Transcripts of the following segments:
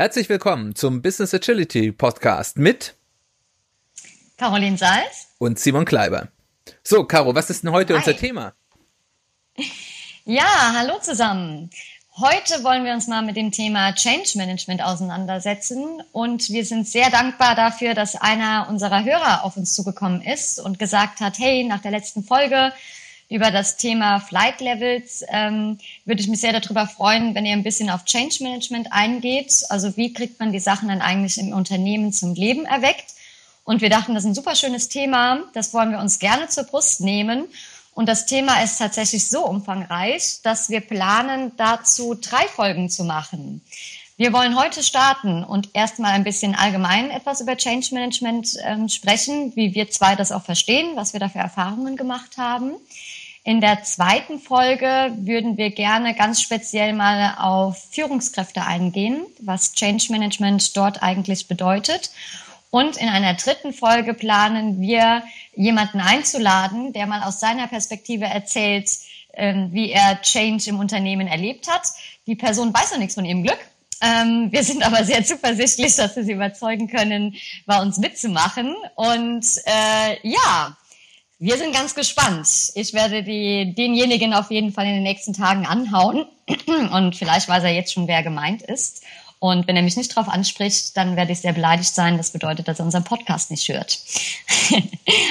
Herzlich willkommen zum Business Agility Podcast mit Caroline Salz und Simon Kleiber. So, Caro, was ist denn heute Hi. unser Thema? Ja, hallo zusammen. Heute wollen wir uns mal mit dem Thema Change Management auseinandersetzen und wir sind sehr dankbar dafür, dass einer unserer Hörer auf uns zugekommen ist und gesagt hat, hey, nach der letzten Folge über das Thema Flight Levels ähm, würde ich mich sehr darüber freuen, wenn ihr ein bisschen auf Change Management eingeht. Also wie kriegt man die Sachen dann eigentlich im Unternehmen zum Leben erweckt? Und wir dachten, das ist ein super schönes Thema. Das wollen wir uns gerne zur Brust nehmen. Und das Thema ist tatsächlich so umfangreich, dass wir planen, dazu drei Folgen zu machen. Wir wollen heute starten und erstmal ein bisschen allgemein etwas über Change Management ähm, sprechen, wie wir zwei das auch verstehen, was wir da für Erfahrungen gemacht haben. In der zweiten Folge würden wir gerne ganz speziell mal auf Führungskräfte eingehen, was Change Management dort eigentlich bedeutet. Und in einer dritten Folge planen wir, jemanden einzuladen, der mal aus seiner Perspektive erzählt, ähm, wie er Change im Unternehmen erlebt hat. Die Person weiß noch nichts von ihrem Glück. Ähm, wir sind aber sehr zuversichtlich, dass wir sie überzeugen können, bei uns mitzumachen. Und äh, ja, wir sind ganz gespannt. Ich werde die, denjenigen auf jeden Fall in den nächsten Tagen anhauen. Und vielleicht weiß er jetzt schon, wer gemeint ist. Und wenn er mich nicht darauf anspricht, dann werde ich sehr beleidigt sein. Das bedeutet, dass er unseren Podcast nicht hört.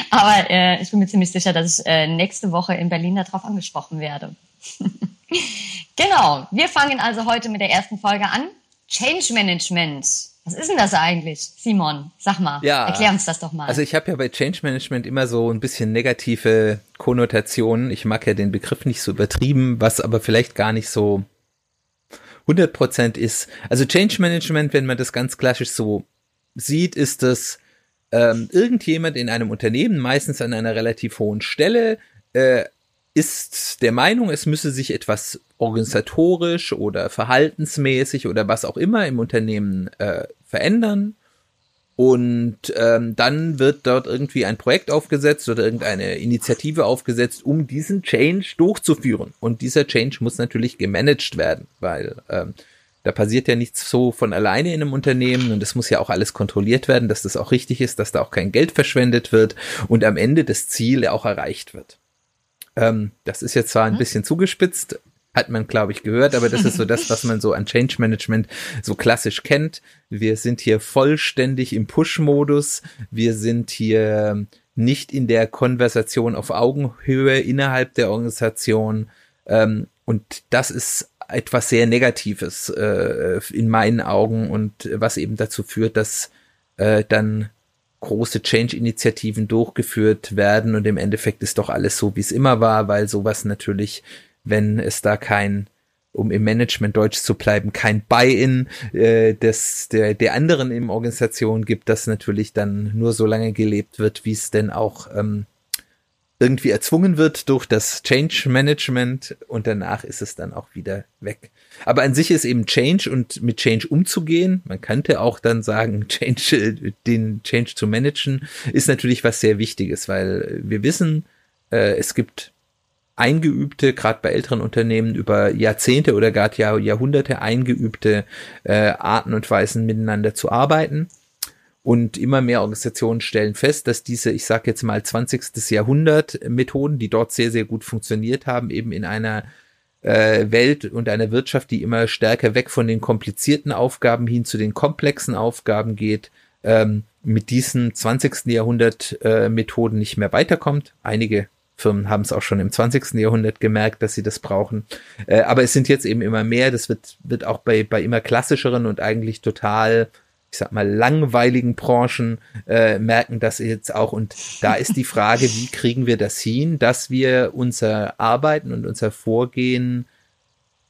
Aber äh, ich bin mir ziemlich sicher, dass ich äh, nächste Woche in Berlin darauf angesprochen werde. genau. Wir fangen also heute mit der ersten Folge an. Change Management. Was ist denn das eigentlich, Simon? Sag mal, ja, erklär uns das doch mal. Also ich habe ja bei Change Management immer so ein bisschen negative Konnotationen. Ich mag ja den Begriff nicht so übertrieben, was aber vielleicht gar nicht so 100% ist. Also Change Management, wenn man das ganz klassisch so sieht, ist das ähm, irgendjemand in einem Unternehmen, meistens an einer relativ hohen Stelle, äh, ist der Meinung, es müsse sich etwas organisatorisch oder verhaltensmäßig oder was auch immer im Unternehmen äh, verändern. Und ähm, dann wird dort irgendwie ein Projekt aufgesetzt oder irgendeine Initiative aufgesetzt, um diesen Change durchzuführen. Und dieser Change muss natürlich gemanagt werden, weil ähm, da passiert ja nichts so von alleine in einem Unternehmen und es muss ja auch alles kontrolliert werden, dass das auch richtig ist, dass da auch kein Geld verschwendet wird und am Ende das Ziel auch erreicht wird. Ähm, das ist jetzt zwar ein mhm. bisschen zugespitzt, hat man, glaube ich, gehört, aber das ist so das, was man so an Change Management so klassisch kennt. Wir sind hier vollständig im Push-Modus. Wir sind hier nicht in der Konversation auf Augenhöhe innerhalb der Organisation. Ähm, und das ist etwas sehr Negatives äh, in meinen Augen und was eben dazu führt, dass äh, dann große Change-Initiativen durchgeführt werden und im Endeffekt ist doch alles so, wie es immer war, weil sowas natürlich, wenn es da kein um im Management Deutsch zu bleiben, kein Buy-in äh, des der der anderen im Organisation gibt, das natürlich dann nur so lange gelebt wird, wie es denn auch ähm, irgendwie erzwungen wird durch das Change Management und danach ist es dann auch wieder weg. Aber an sich ist eben Change und mit Change umzugehen, man könnte auch dann sagen, Change, den Change zu managen, ist natürlich was sehr Wichtiges, weil wir wissen, äh, es gibt eingeübte, gerade bei älteren Unternehmen über Jahrzehnte oder gar Jahrhunderte eingeübte äh, Arten und Weisen miteinander zu arbeiten. Und immer mehr Organisationen stellen fest, dass diese, ich sage jetzt mal 20. Jahrhundert Methoden, die dort sehr, sehr gut funktioniert haben, eben in einer äh, Welt und einer Wirtschaft, die immer stärker weg von den komplizierten Aufgaben hin zu den komplexen Aufgaben geht, ähm, mit diesen 20. Jahrhundert äh, Methoden nicht mehr weiterkommt. Einige Firmen haben es auch schon im 20. Jahrhundert gemerkt, dass sie das brauchen. Äh, aber es sind jetzt eben immer mehr. Das wird, wird auch bei, bei immer klassischeren und eigentlich total ich sag mal, langweiligen Branchen äh, merken das jetzt auch. Und da ist die Frage, wie kriegen wir das hin, dass wir unser Arbeiten und unser Vorgehen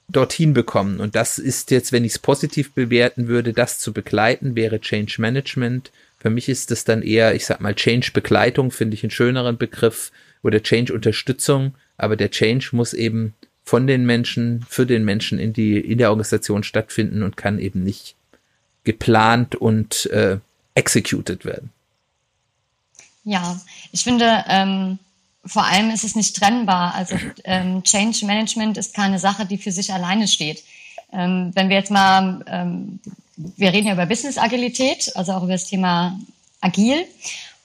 dorthin bekommen. Und das ist jetzt, wenn ich es positiv bewerten würde, das zu begleiten, wäre Change Management. Für mich ist es dann eher, ich sag mal, Change Begleitung, finde ich einen schöneren Begriff, oder Change Unterstützung. Aber der Change muss eben von den Menschen, für den Menschen in die, in der Organisation stattfinden und kann eben nicht geplant und äh, executed werden. Ja, ich finde, ähm, vor allem ist es nicht trennbar. Also ähm, Change Management ist keine Sache, die für sich alleine steht. Ähm, wenn wir jetzt mal ähm, wir reden ja über Business-Agilität, also auch über das Thema agil.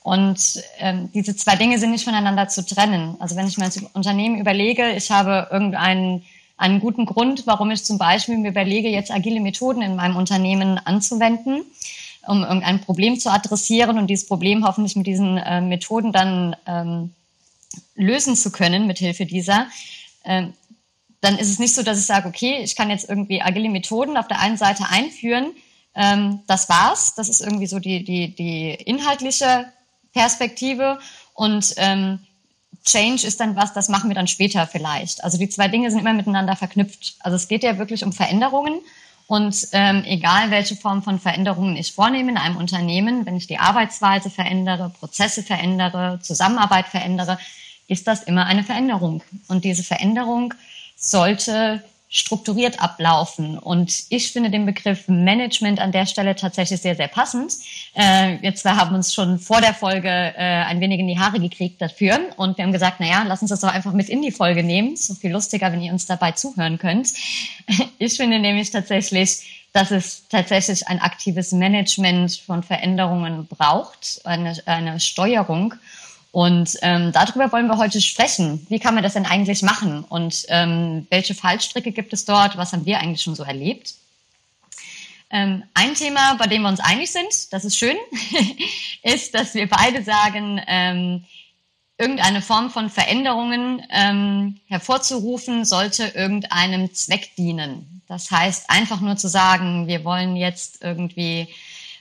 Und ähm, diese zwei Dinge sind nicht voneinander zu trennen. Also wenn ich als Unternehmen überlege, ich habe irgendeinen einen guten Grund, warum ich zum Beispiel mir überlege, jetzt agile Methoden in meinem Unternehmen anzuwenden, um irgendein Problem zu adressieren und dieses Problem hoffentlich mit diesen äh, Methoden dann ähm, lösen zu können, mit Hilfe dieser, ähm, dann ist es nicht so, dass ich sage, okay, ich kann jetzt irgendwie agile Methoden auf der einen Seite einführen, ähm, das war's, das ist irgendwie so die, die, die inhaltliche Perspektive und ähm, Change ist dann was, das machen wir dann später vielleicht. Also die zwei Dinge sind immer miteinander verknüpft. Also es geht ja wirklich um Veränderungen und ähm, egal welche Form von Veränderungen ich vornehme in einem Unternehmen, wenn ich die Arbeitsweise verändere, Prozesse verändere, Zusammenarbeit verändere, ist das immer eine Veränderung. Und diese Veränderung sollte strukturiert ablaufen. Und ich finde den Begriff Management an der Stelle tatsächlich sehr, sehr passend. Äh, wir zwei haben uns schon vor der Folge äh, ein wenig in die Haare gekriegt dafür. Und wir haben gesagt, na ja, lass uns das doch einfach mit in die Folge nehmen. So viel lustiger, wenn ihr uns dabei zuhören könnt. Ich finde nämlich tatsächlich, dass es tatsächlich ein aktives Management von Veränderungen braucht, eine, eine Steuerung. Und ähm, darüber wollen wir heute sprechen. Wie kann man das denn eigentlich machen? Und ähm, welche Fallstricke gibt es dort? Was haben wir eigentlich schon so erlebt? Ähm, ein Thema, bei dem wir uns einig sind, das ist schön, ist, dass wir beide sagen, ähm, irgendeine Form von Veränderungen ähm, hervorzurufen, sollte irgendeinem Zweck dienen. Das heißt, einfach nur zu sagen, wir wollen jetzt irgendwie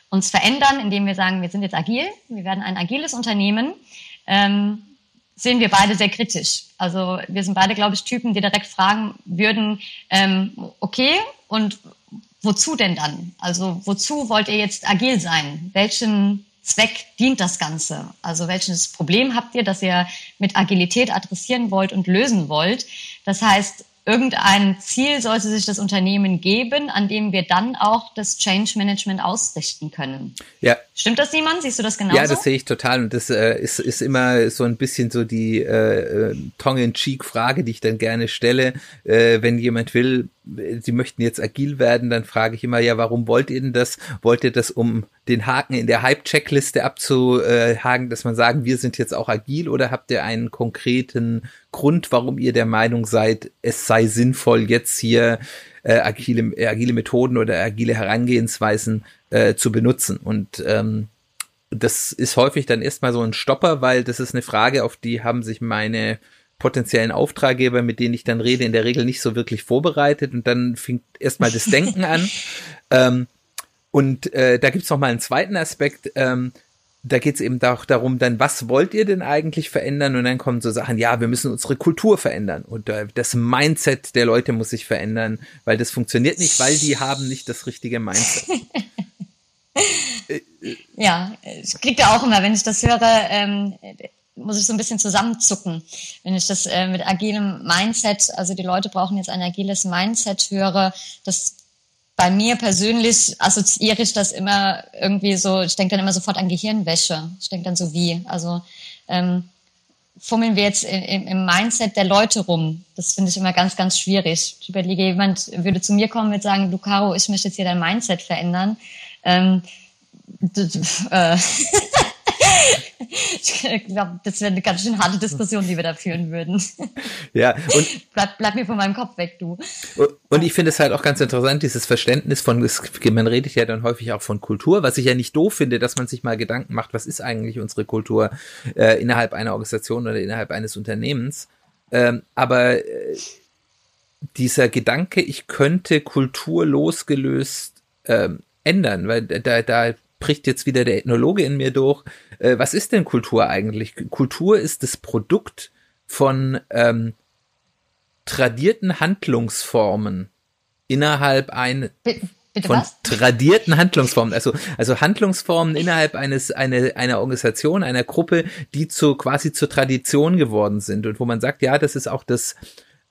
uns verändern, indem wir sagen, wir sind jetzt agil, wir werden ein agiles Unternehmen ähm, sehen wir beide sehr kritisch. Also wir sind beide, glaube ich, Typen, die direkt fragen würden, ähm, okay, und wozu denn dann? Also wozu wollt ihr jetzt agil sein? Welchen Zweck dient das Ganze? Also welches Problem habt ihr, das ihr mit Agilität adressieren wollt und lösen wollt? Das heißt, irgendein Ziel sollte sich das Unternehmen geben, an dem wir dann auch das Change Management ausrichten können. Ja. Stimmt das, Simon? Siehst du das genauso? Ja, das sehe ich total. Und das äh, ist, ist immer so ein bisschen so die äh, äh Tongue-in-Cheek-Frage, die ich dann gerne stelle. Äh, wenn jemand will, Sie möchten jetzt agil werden, dann frage ich immer, ja, warum wollt ihr denn das? Wollt ihr das, um den Haken in der Hype-Checkliste abzuhaken, dass man sagen, wir sind jetzt auch agil oder habt ihr einen konkreten Grund, warum ihr der Meinung seid, es sei sinnvoll, jetzt hier äh, agile, äh, agile Methoden oder agile Herangehensweisen äh, zu benutzen? Und ähm, das ist häufig dann erstmal so ein Stopper, weil das ist eine Frage, auf die haben sich meine potenziellen Auftraggeber, mit denen ich dann rede, in der Regel nicht so wirklich vorbereitet und dann fängt erstmal das Denken an. Ähm, und äh, da gibt's noch mal einen zweiten Aspekt. Ähm, da geht's eben auch darum, dann, was wollt ihr denn eigentlich verändern? Und dann kommen so Sachen, ja, wir müssen unsere Kultur verändern und äh, das Mindset der Leute muss sich verändern, weil das funktioniert nicht, weil die haben nicht das richtige Mindset. ja, ich kriege da auch immer, wenn ich das höre, ähm, muss ich so ein bisschen zusammenzucken, wenn ich das äh, mit agilem Mindset, also die Leute brauchen jetzt ein agiles Mindset höre, das bei mir persönlich assoziiere ich das immer irgendwie so, ich denke dann immer sofort an Gehirnwäsche. Ich denke dann so wie, also ähm, fummeln wir jetzt im, im Mindset der Leute rum. Das finde ich immer ganz, ganz schwierig. Ich überlege, jemand würde zu mir kommen und sagen, du Caro, ich möchte jetzt hier dein Mindset verändern. Ähm, äh, ich glaube, das wäre eine ganz schön harte Diskussion, die wir da führen würden. Ja, und bleib, bleib mir von meinem Kopf weg, du. Und ich finde es halt auch ganz interessant, dieses Verständnis von, man redet ja dann häufig auch von Kultur, was ich ja nicht doof finde, dass man sich mal Gedanken macht, was ist eigentlich unsere Kultur äh, innerhalb einer Organisation oder innerhalb eines Unternehmens. Ähm, aber äh, dieser Gedanke, ich könnte Kultur losgelöst ähm, ändern, weil da, da bricht jetzt wieder der Ethnologe in mir durch. Äh, was ist denn Kultur eigentlich? Kultur ist das Produkt von ähm, tradierten Handlungsformen innerhalb ein Bitte, bitte von was? tradierten Handlungsformen, also also Handlungsformen innerhalb eines eine, einer Organisation, einer Gruppe, die zu quasi zur Tradition geworden sind und wo man sagt, ja, das ist auch das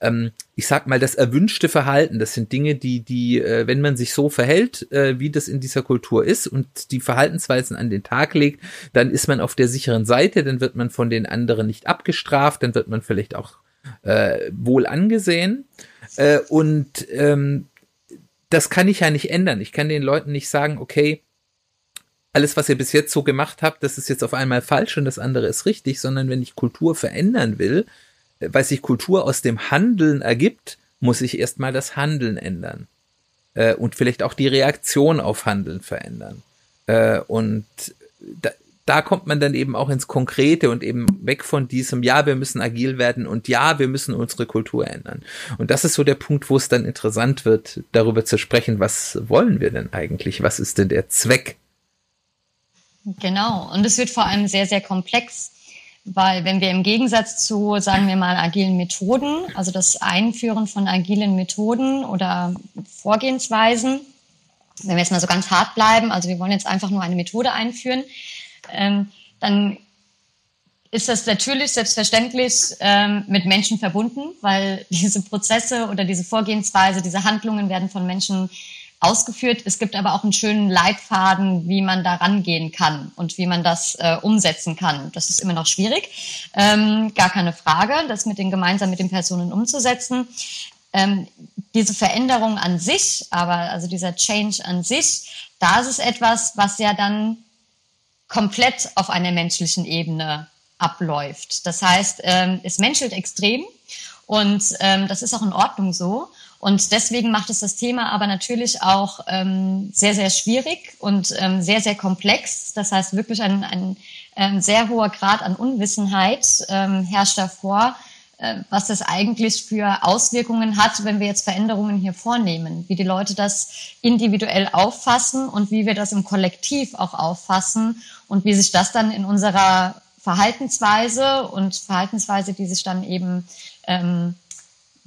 ähm, ich sag mal, das erwünschte Verhalten, das sind Dinge, die, die, äh, wenn man sich so verhält, äh, wie das in dieser Kultur ist und die Verhaltensweisen an den Tag legt, dann ist man auf der sicheren Seite, dann wird man von den anderen nicht abgestraft, dann wird man vielleicht auch äh, wohl angesehen. Äh, und ähm, das kann ich ja nicht ändern. Ich kann den Leuten nicht sagen, okay, alles, was ihr bis jetzt so gemacht habt, das ist jetzt auf einmal falsch und das andere ist richtig, sondern wenn ich Kultur verändern will, weil sich Kultur aus dem Handeln ergibt, muss ich erstmal das Handeln ändern. Äh, und vielleicht auch die Reaktion auf Handeln verändern. Äh, und da, da kommt man dann eben auch ins Konkrete und eben weg von diesem, ja, wir müssen agil werden und ja, wir müssen unsere Kultur ändern. Und das ist so der Punkt, wo es dann interessant wird, darüber zu sprechen, was wollen wir denn eigentlich? Was ist denn der Zweck Genau, und es wird vor allem sehr, sehr komplex, weil wenn wir im Gegensatz zu, sagen wir mal, agilen Methoden, also das Einführen von agilen Methoden oder Vorgehensweisen, wenn wir jetzt mal so ganz hart bleiben, also wir wollen jetzt einfach nur eine Methode einführen, ähm, dann ist das natürlich selbstverständlich ähm, mit Menschen verbunden, weil diese Prozesse oder diese Vorgehensweise, diese Handlungen werden von Menschen ausgeführt. Es gibt aber auch einen schönen Leitfaden, wie man da rangehen kann und wie man das äh, umsetzen kann. Das ist immer noch schwierig, ähm, gar keine Frage, das mit den gemeinsam mit den Personen umzusetzen. Ähm, diese Veränderung an sich, aber also dieser Change an sich, da ist es etwas, was ja dann komplett auf einer menschlichen Ebene abläuft. Das heißt, ähm, es menschelt extrem und ähm, das ist auch in Ordnung so. Und deswegen macht es das Thema aber natürlich auch ähm, sehr, sehr schwierig und ähm, sehr, sehr komplex. Das heißt, wirklich ein, ein, ein ähm, sehr hoher Grad an Unwissenheit ähm, herrscht davor, äh, was das eigentlich für Auswirkungen hat, wenn wir jetzt Veränderungen hier vornehmen, wie die Leute das individuell auffassen und wie wir das im Kollektiv auch auffassen und wie sich das dann in unserer Verhaltensweise und Verhaltensweise, die sich dann eben ähm,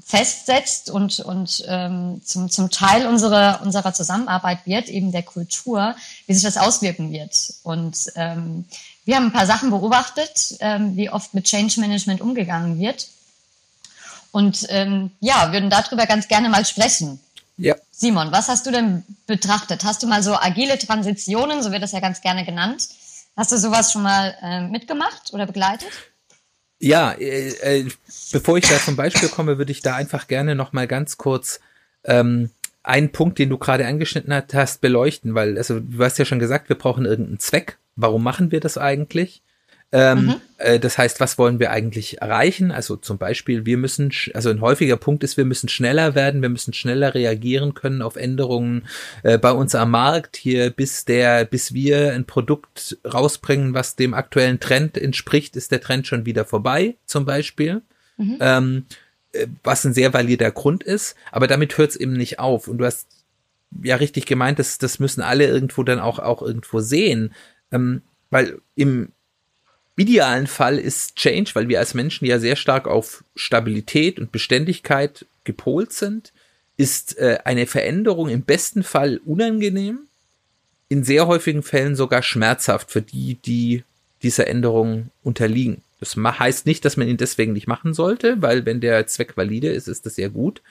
festsetzt und, und ähm, zum, zum Teil unserer, unserer Zusammenarbeit wird, eben der Kultur, wie sich das auswirken wird. Und ähm, wir haben ein paar Sachen beobachtet, ähm, wie oft mit Change Management umgegangen wird. Und ähm, ja, würden darüber ganz gerne mal sprechen. Ja. Simon, was hast du denn betrachtet? Hast du mal so agile Transitionen, so wird das ja ganz gerne genannt, hast du sowas schon mal äh, mitgemacht oder begleitet? Ja, äh, äh, bevor ich da zum Beispiel komme, würde ich da einfach gerne noch mal ganz kurz ähm, einen Punkt, den du gerade angeschnitten hast, beleuchten, weil also du hast ja schon gesagt, wir brauchen irgendeinen Zweck. Warum machen wir das eigentlich? Ähm, mhm. äh, das heißt, was wollen wir eigentlich erreichen? Also zum Beispiel, wir müssen, also ein häufiger Punkt ist, wir müssen schneller werden, wir müssen schneller reagieren können auf Änderungen äh, bei uns am Markt hier, bis der, bis wir ein Produkt rausbringen, was dem aktuellen Trend entspricht, ist der Trend schon wieder vorbei, zum Beispiel. Mhm. Ähm, äh, was ein sehr valider Grund ist, aber damit hört es eben nicht auf. Und du hast ja richtig gemeint, das, das müssen alle irgendwo dann auch, auch irgendwo sehen. Ähm, weil im, idealen Fall ist Change, weil wir als Menschen ja sehr stark auf Stabilität und Beständigkeit gepolt sind, ist äh, eine Veränderung im besten Fall unangenehm, in sehr häufigen Fällen sogar schmerzhaft für die, die dieser Änderung unterliegen. Das heißt nicht, dass man ihn deswegen nicht machen sollte, weil wenn der Zweck valide ist, ist das sehr gut.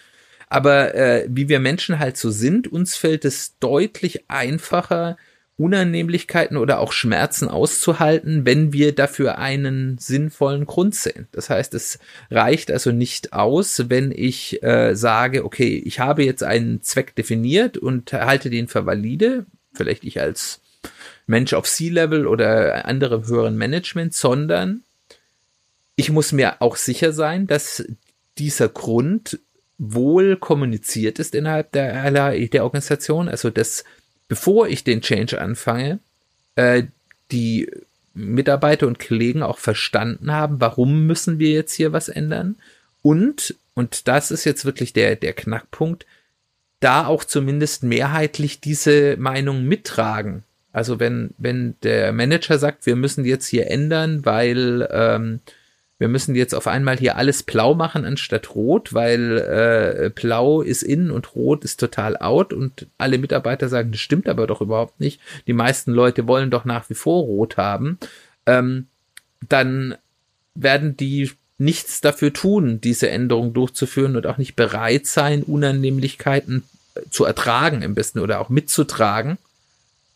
Aber äh, wie wir Menschen halt so sind, uns fällt es deutlich einfacher, Unannehmlichkeiten oder auch Schmerzen auszuhalten, wenn wir dafür einen sinnvollen Grund sehen. Das heißt, es reicht also nicht aus, wenn ich äh, sage, okay, ich habe jetzt einen Zweck definiert und halte den für valide, vielleicht ich als Mensch auf C-Level oder andere höheren Management, sondern ich muss mir auch sicher sein, dass dieser Grund wohl kommuniziert ist innerhalb der, der Organisation, also dass bevor ich den Change anfange, äh, die Mitarbeiter und Kollegen auch verstanden haben, warum müssen wir jetzt hier was ändern und, und das ist jetzt wirklich der, der Knackpunkt, da auch zumindest mehrheitlich diese Meinung mittragen. Also wenn, wenn der Manager sagt, wir müssen jetzt hier ändern, weil ähm, wir müssen jetzt auf einmal hier alles blau machen anstatt rot, weil äh, blau ist in und rot ist total out und alle Mitarbeiter sagen, das stimmt aber doch überhaupt nicht. Die meisten Leute wollen doch nach wie vor rot haben. Ähm, dann werden die nichts dafür tun, diese Änderung durchzuführen und auch nicht bereit sein, Unannehmlichkeiten zu ertragen im besten oder auch mitzutragen.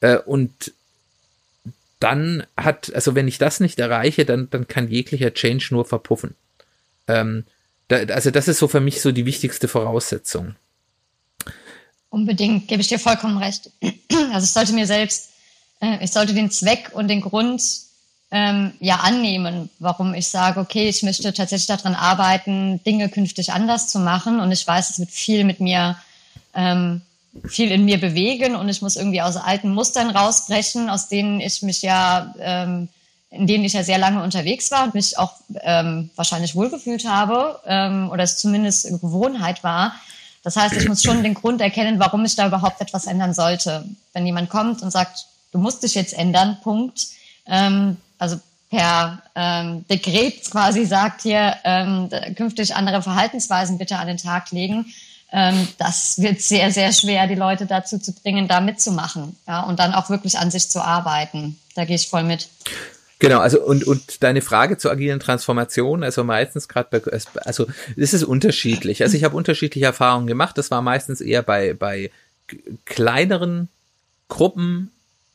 Äh, und dann hat, also wenn ich das nicht erreiche, dann, dann kann jeglicher Change nur verpuffen. Ähm, da, also das ist so für mich so die wichtigste Voraussetzung. Unbedingt, gebe ich dir vollkommen recht. Also ich sollte mir selbst, äh, ich sollte den Zweck und den Grund ähm, ja annehmen, warum ich sage, okay, ich möchte tatsächlich daran arbeiten, Dinge künftig anders zu machen. Und ich weiß, es wird viel mit mir, ähm, viel in mir bewegen und ich muss irgendwie aus alten Mustern rausbrechen, aus denen ich mich ja, ähm, in denen ich ja sehr lange unterwegs war und mich auch ähm, wahrscheinlich wohlgefühlt habe ähm, oder es zumindest Gewohnheit war. Das heißt, ich muss schon den Grund erkennen, warum ich da überhaupt etwas ändern sollte. Wenn jemand kommt und sagt, du musst dich jetzt ändern, Punkt, ähm, also per ähm, Dekret quasi sagt hier, ähm, künftig andere Verhaltensweisen bitte an den Tag legen. Ähm, das wird sehr, sehr schwer, die Leute dazu zu bringen, da mitzumachen ja, und dann auch wirklich an sich zu arbeiten. Da gehe ich voll mit. Genau, also und, und deine Frage zur agilen Transformation, also meistens gerade bei, also es ist unterschiedlich. Also ich habe unterschiedliche Erfahrungen gemacht. Das war meistens eher bei, bei kleineren Gruppen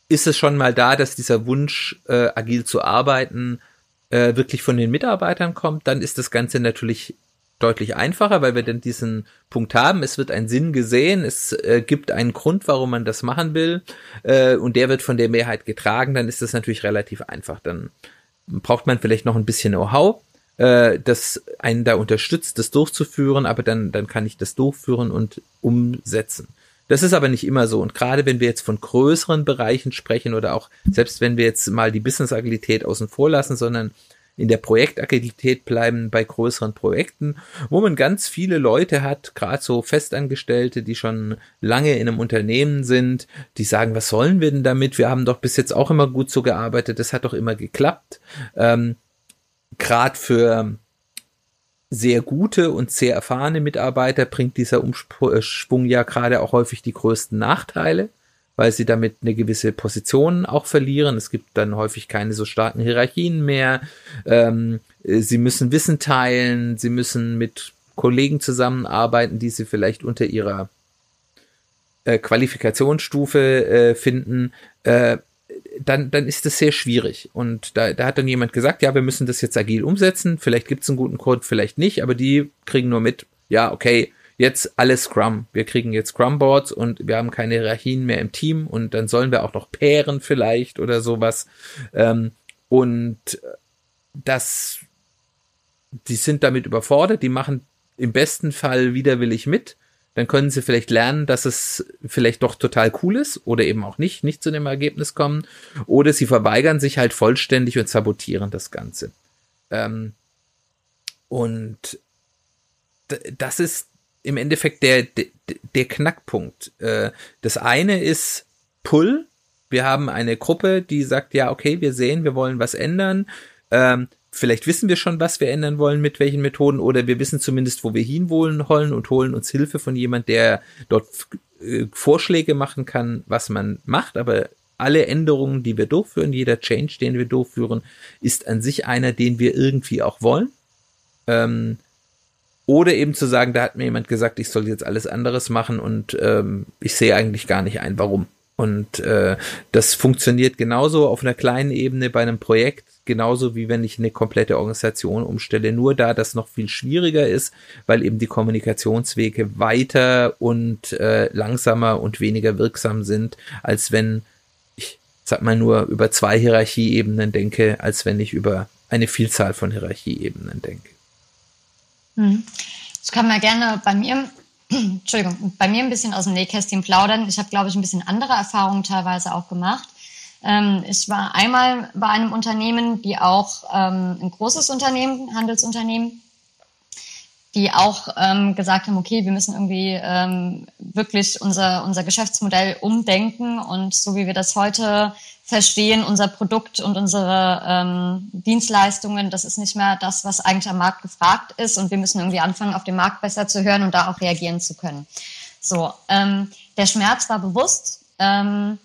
ist es schon mal da, dass dieser Wunsch, äh, agil zu arbeiten, äh, wirklich von den Mitarbeitern kommt, dann ist das Ganze natürlich deutlich einfacher, weil wir dann diesen Punkt haben, es wird ein Sinn gesehen, es äh, gibt einen Grund, warum man das machen will, äh, und der wird von der Mehrheit getragen, dann ist das natürlich relativ einfach. Dann braucht man vielleicht noch ein bisschen Know-how, äh, das einen da unterstützt, das durchzuführen, aber dann, dann kann ich das durchführen und umsetzen. Das ist aber nicht immer so. Und gerade wenn wir jetzt von größeren Bereichen sprechen oder auch selbst wenn wir jetzt mal die Business-Agilität außen vor lassen, sondern in der Projektagilität bleiben bei größeren Projekten, wo man ganz viele Leute hat, gerade so Festangestellte, die schon lange in einem Unternehmen sind, die sagen, was sollen wir denn damit? Wir haben doch bis jetzt auch immer gut so gearbeitet, das hat doch immer geklappt. Ähm, gerade für sehr gute und sehr erfahrene Mitarbeiter bringt dieser Umschwung ja gerade auch häufig die größten Nachteile, weil sie damit eine gewisse Position auch verlieren. Es gibt dann häufig keine so starken Hierarchien mehr. Ähm, sie müssen Wissen teilen, sie müssen mit Kollegen zusammenarbeiten, die sie vielleicht unter ihrer äh, Qualifikationsstufe äh, finden. Äh, dann, dann ist das sehr schwierig. Und da, da hat dann jemand gesagt, ja, wir müssen das jetzt agil umsetzen. Vielleicht gibt es einen guten Code, vielleicht nicht, aber die kriegen nur mit, ja, okay, jetzt alles Scrum. Wir kriegen jetzt Scrum-Boards und wir haben keine Hierarchien mehr im Team und dann sollen wir auch noch Pären vielleicht oder sowas. Ähm, und das, die sind damit überfordert, die machen im besten Fall widerwillig mit dann können sie vielleicht lernen, dass es vielleicht doch total cool ist oder eben auch nicht, nicht zu dem Ergebnis kommen. Oder sie verweigern sich halt vollständig und sabotieren das Ganze. Ähm, und das ist im Endeffekt der, der, der Knackpunkt. Äh, das eine ist Pull. Wir haben eine Gruppe, die sagt, ja, okay, wir sehen, wir wollen was ändern. Ähm, vielleicht wissen wir schon, was wir ändern wollen, mit welchen Methoden, oder wir wissen zumindest, wo wir hinwollen wollen und holen uns Hilfe von jemand, der dort äh, Vorschläge machen kann, was man macht, aber alle Änderungen, die wir durchführen, jeder Change, den wir durchführen, ist an sich einer, den wir irgendwie auch wollen. Ähm, oder eben zu sagen, da hat mir jemand gesagt, ich soll jetzt alles anderes machen und ähm, ich sehe eigentlich gar nicht ein, warum. Und äh, das funktioniert genauso auf einer kleinen Ebene bei einem Projekt genauso wie wenn ich eine komplette Organisation umstelle. Nur da das noch viel schwieriger ist, weil eben die Kommunikationswege weiter und äh, langsamer und weniger wirksam sind, als wenn ich, sag mal, nur über zwei Hierarchieebenen denke, als wenn ich über eine Vielzahl von Hierarchieebenen denke. Hm. Das kann man gerne bei mir Entschuldigung, bei mir ein bisschen aus dem Nähkästchen plaudern. Ich habe, glaube ich, ein bisschen andere Erfahrungen teilweise auch gemacht. Ähm, ich war einmal bei einem Unternehmen, die auch ähm, ein großes Unternehmen, Handelsunternehmen, die auch ähm, gesagt haben, okay, wir müssen irgendwie ähm, wirklich unser, unser Geschäftsmodell umdenken und so wie wir das heute verstehen, unser Produkt und unsere ähm, Dienstleistungen, das ist nicht mehr das, was eigentlich am Markt gefragt ist und wir müssen irgendwie anfangen, auf den Markt besser zu hören und da auch reagieren zu können. So, ähm, der Schmerz war bewusst. Ähm,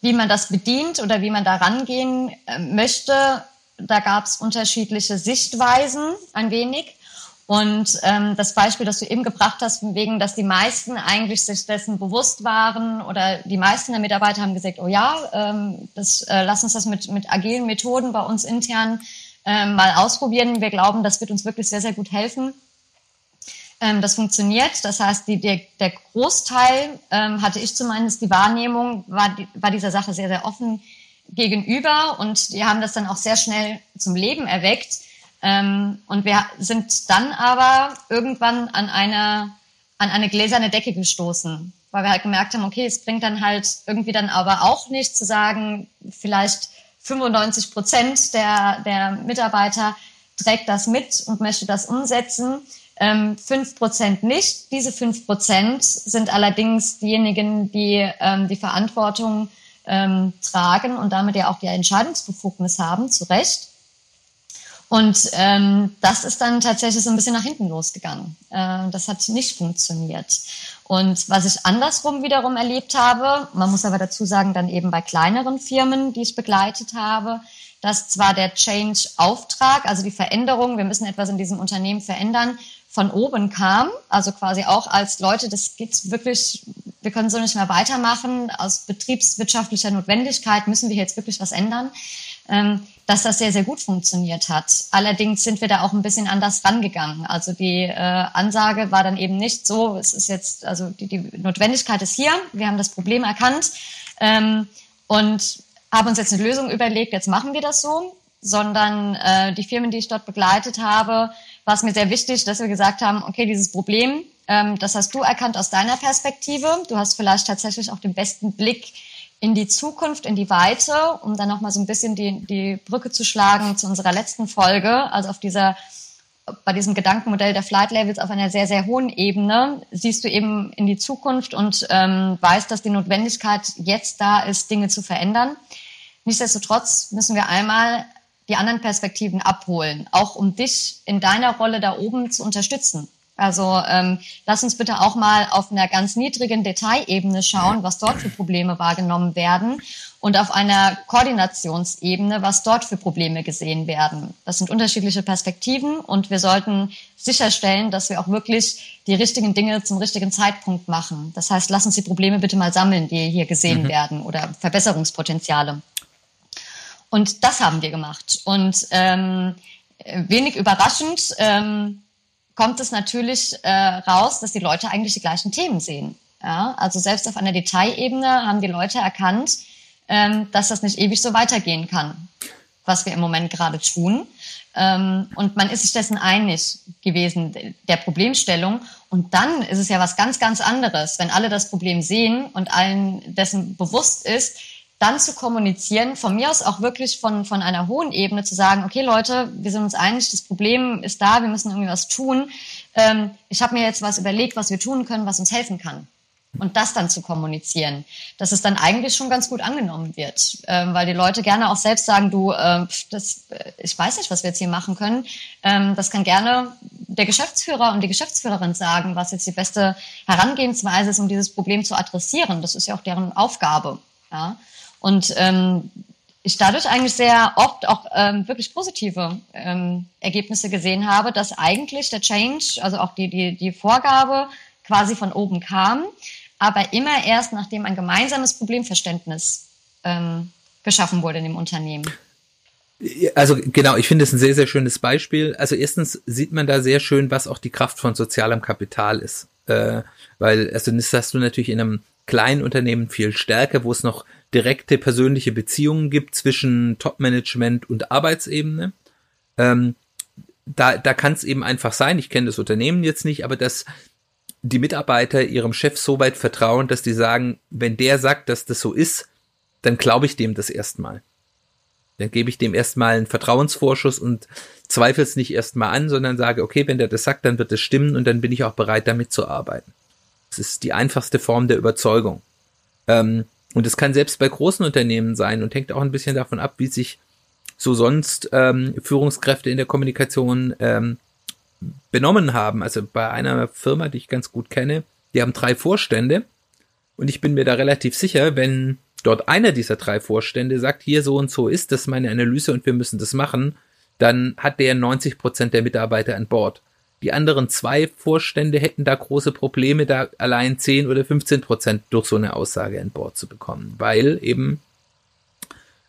wie man das bedient oder wie man da rangehen äh, möchte, da gab es unterschiedliche Sichtweisen ein wenig. Und ähm, das Beispiel, das du eben gebracht hast, wegen, dass die meisten eigentlich sich dessen bewusst waren oder die meisten der Mitarbeiter haben gesagt, oh ja, ähm, das, äh, lass uns das mit, mit agilen Methoden bei uns intern ähm, mal ausprobieren. Wir glauben, das wird uns wirklich sehr, sehr gut helfen. Ähm, das funktioniert. Das heißt, die, der, der Großteil, ähm, hatte ich zumindest die Wahrnehmung, war, die, war dieser Sache sehr, sehr offen gegenüber und die haben das dann auch sehr schnell zum Leben erweckt. Ähm, und wir sind dann aber irgendwann an eine, an eine gläserne Decke gestoßen, weil wir halt gemerkt haben, okay, es bringt dann halt irgendwie dann aber auch nicht zu sagen, vielleicht 95 Prozent der, der Mitarbeiter trägt das mit und möchte das umsetzen. Ähm, fünf Prozent nicht. Diese fünf Prozent sind allerdings diejenigen, die ähm, die Verantwortung ähm, tragen und damit ja auch die Entscheidungsbefugnis haben, zu Recht. Und ähm, das ist dann tatsächlich so ein bisschen nach hinten losgegangen. Äh, das hat nicht funktioniert. Und was ich andersrum wiederum erlebt habe, man muss aber dazu sagen, dann eben bei kleineren Firmen, die ich begleitet habe, dass zwar der Change-Auftrag, also die Veränderung, wir müssen etwas in diesem Unternehmen verändern, von oben kam, also quasi auch als Leute, das geht wirklich, wir können so nicht mehr weitermachen, aus betriebswirtschaftlicher Notwendigkeit müssen wir jetzt wirklich was ändern, dass das sehr, sehr gut funktioniert hat. Allerdings sind wir da auch ein bisschen anders rangegangen. Also die äh, Ansage war dann eben nicht so, es ist jetzt, also die, die Notwendigkeit ist hier, wir haben das Problem erkannt ähm, und haben uns jetzt eine Lösung überlegt, jetzt machen wir das so, sondern äh, die Firmen, die ich dort begleitet habe, war es mir sehr wichtig, dass wir gesagt haben, okay, dieses Problem, ähm, das hast du erkannt aus deiner Perspektive. Du hast vielleicht tatsächlich auch den besten Blick in die Zukunft, in die Weite, um dann nochmal so ein bisschen die, die Brücke zu schlagen zu unserer letzten Folge, also auf dieser bei diesem Gedankenmodell der Flight Levels auf einer sehr, sehr hohen Ebene siehst du eben in die Zukunft und ähm, weißt, dass die Notwendigkeit jetzt da ist, Dinge zu verändern. Nichtsdestotrotz müssen wir einmal die anderen Perspektiven abholen, auch um dich in deiner Rolle da oben zu unterstützen. Also ähm, lass uns bitte auch mal auf einer ganz niedrigen Detailebene schauen, was dort für Probleme wahrgenommen werden und auf einer Koordinationsebene, was dort für Probleme gesehen werden. Das sind unterschiedliche Perspektiven und wir sollten sicherstellen, dass wir auch wirklich die richtigen Dinge zum richtigen Zeitpunkt machen. Das heißt, lass uns die Probleme bitte mal sammeln, die hier gesehen mhm. werden oder Verbesserungspotenziale. Und das haben wir gemacht. Und ähm, wenig überraschend ähm, kommt es natürlich äh, raus, dass die Leute eigentlich die gleichen Themen sehen. Ja? Also selbst auf einer Detailebene haben die Leute erkannt, ähm, dass das nicht ewig so weitergehen kann, was wir im Moment gerade tun. Ähm, und man ist sich dessen einig gewesen, der Problemstellung. Und dann ist es ja was ganz, ganz anderes, wenn alle das Problem sehen und allen dessen bewusst ist, dann zu kommunizieren, von mir aus auch wirklich von, von einer hohen Ebene zu sagen, okay Leute, wir sind uns einig, das Problem ist da, wir müssen irgendwie was tun. Ähm, ich habe mir jetzt was überlegt, was wir tun können, was uns helfen kann. Und das dann zu kommunizieren, dass es dann eigentlich schon ganz gut angenommen wird, ähm, weil die Leute gerne auch selbst sagen, du, äh, das, ich weiß nicht, was wir jetzt hier machen können. Ähm, das kann gerne der Geschäftsführer und die Geschäftsführerin sagen, was jetzt die beste Herangehensweise ist, um dieses Problem zu adressieren. Das ist ja auch deren Aufgabe. Ja. Und ähm, ich dadurch eigentlich sehr oft auch ähm, wirklich positive ähm, Ergebnisse gesehen habe, dass eigentlich der Change, also auch die, die, die Vorgabe quasi von oben kam, aber immer erst nachdem ein gemeinsames Problemverständnis ähm, geschaffen wurde in dem Unternehmen. Also genau, ich finde es ein sehr, sehr schönes Beispiel. Also erstens sieht man da sehr schön, was auch die Kraft von sozialem Kapital ist. Äh, weil, also das hast du natürlich in einem kleinen Unternehmen viel stärker, wo es noch direkte persönliche Beziehungen gibt zwischen Top-Management und Arbeitsebene. Ähm, da da kann es eben einfach sein, ich kenne das Unternehmen jetzt nicht, aber dass die Mitarbeiter ihrem Chef so weit vertrauen, dass die sagen, wenn der sagt, dass das so ist, dann glaube ich dem das erstmal. Dann gebe ich dem erstmal einen Vertrauensvorschuss und zweifle es nicht erstmal an, sondern sage, okay, wenn der das sagt, dann wird es stimmen und dann bin ich auch bereit, damit zu arbeiten. Das ist die einfachste Form der Überzeugung. Ähm, und es kann selbst bei großen Unternehmen sein und hängt auch ein bisschen davon ab, wie sich so sonst ähm, Führungskräfte in der Kommunikation ähm, benommen haben. Also bei einer Firma, die ich ganz gut kenne, die haben drei Vorstände und ich bin mir da relativ sicher, wenn dort einer dieser drei Vorstände sagt, hier so und so ist das meine Analyse und wir müssen das machen, dann hat der 90 Prozent der Mitarbeiter an Bord. Die anderen zwei Vorstände hätten da große Probleme, da allein 10 oder 15 Prozent durch so eine Aussage an Bord zu bekommen, weil eben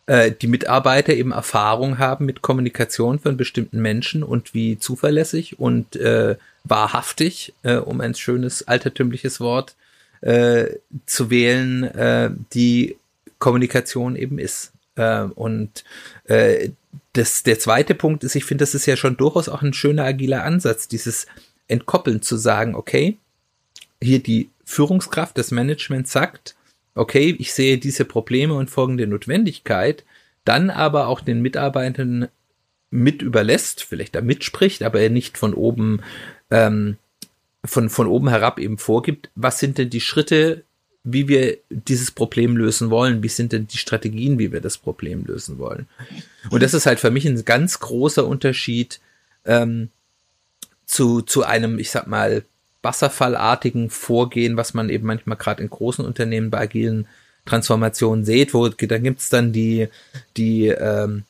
äh, die Mitarbeiter eben Erfahrung haben mit Kommunikation von bestimmten Menschen und wie zuverlässig und äh, wahrhaftig, äh, um ein schönes altertümliches Wort äh, zu wählen, äh, die Kommunikation eben ist. Und das, der zweite Punkt ist, ich finde, das ist ja schon durchaus auch ein schöner agiler Ansatz, dieses Entkoppeln zu sagen, okay, hier die Führungskraft, das Management sagt, okay, ich sehe diese Probleme und folgende Notwendigkeit, dann aber auch den Mitarbeitern mit überlässt, vielleicht da mitspricht, aber er nicht von oben ähm, von, von oben herab eben vorgibt, was sind denn die Schritte, wie wir dieses Problem lösen wollen, wie sind denn die Strategien, wie wir das Problem lösen wollen. Und das ist halt für mich ein ganz großer Unterschied ähm, zu, zu einem, ich sag mal, wasserfallartigen Vorgehen, was man eben manchmal gerade in großen Unternehmen bei agilen Transformationen sieht, wo da gibt's dann die, die ähm,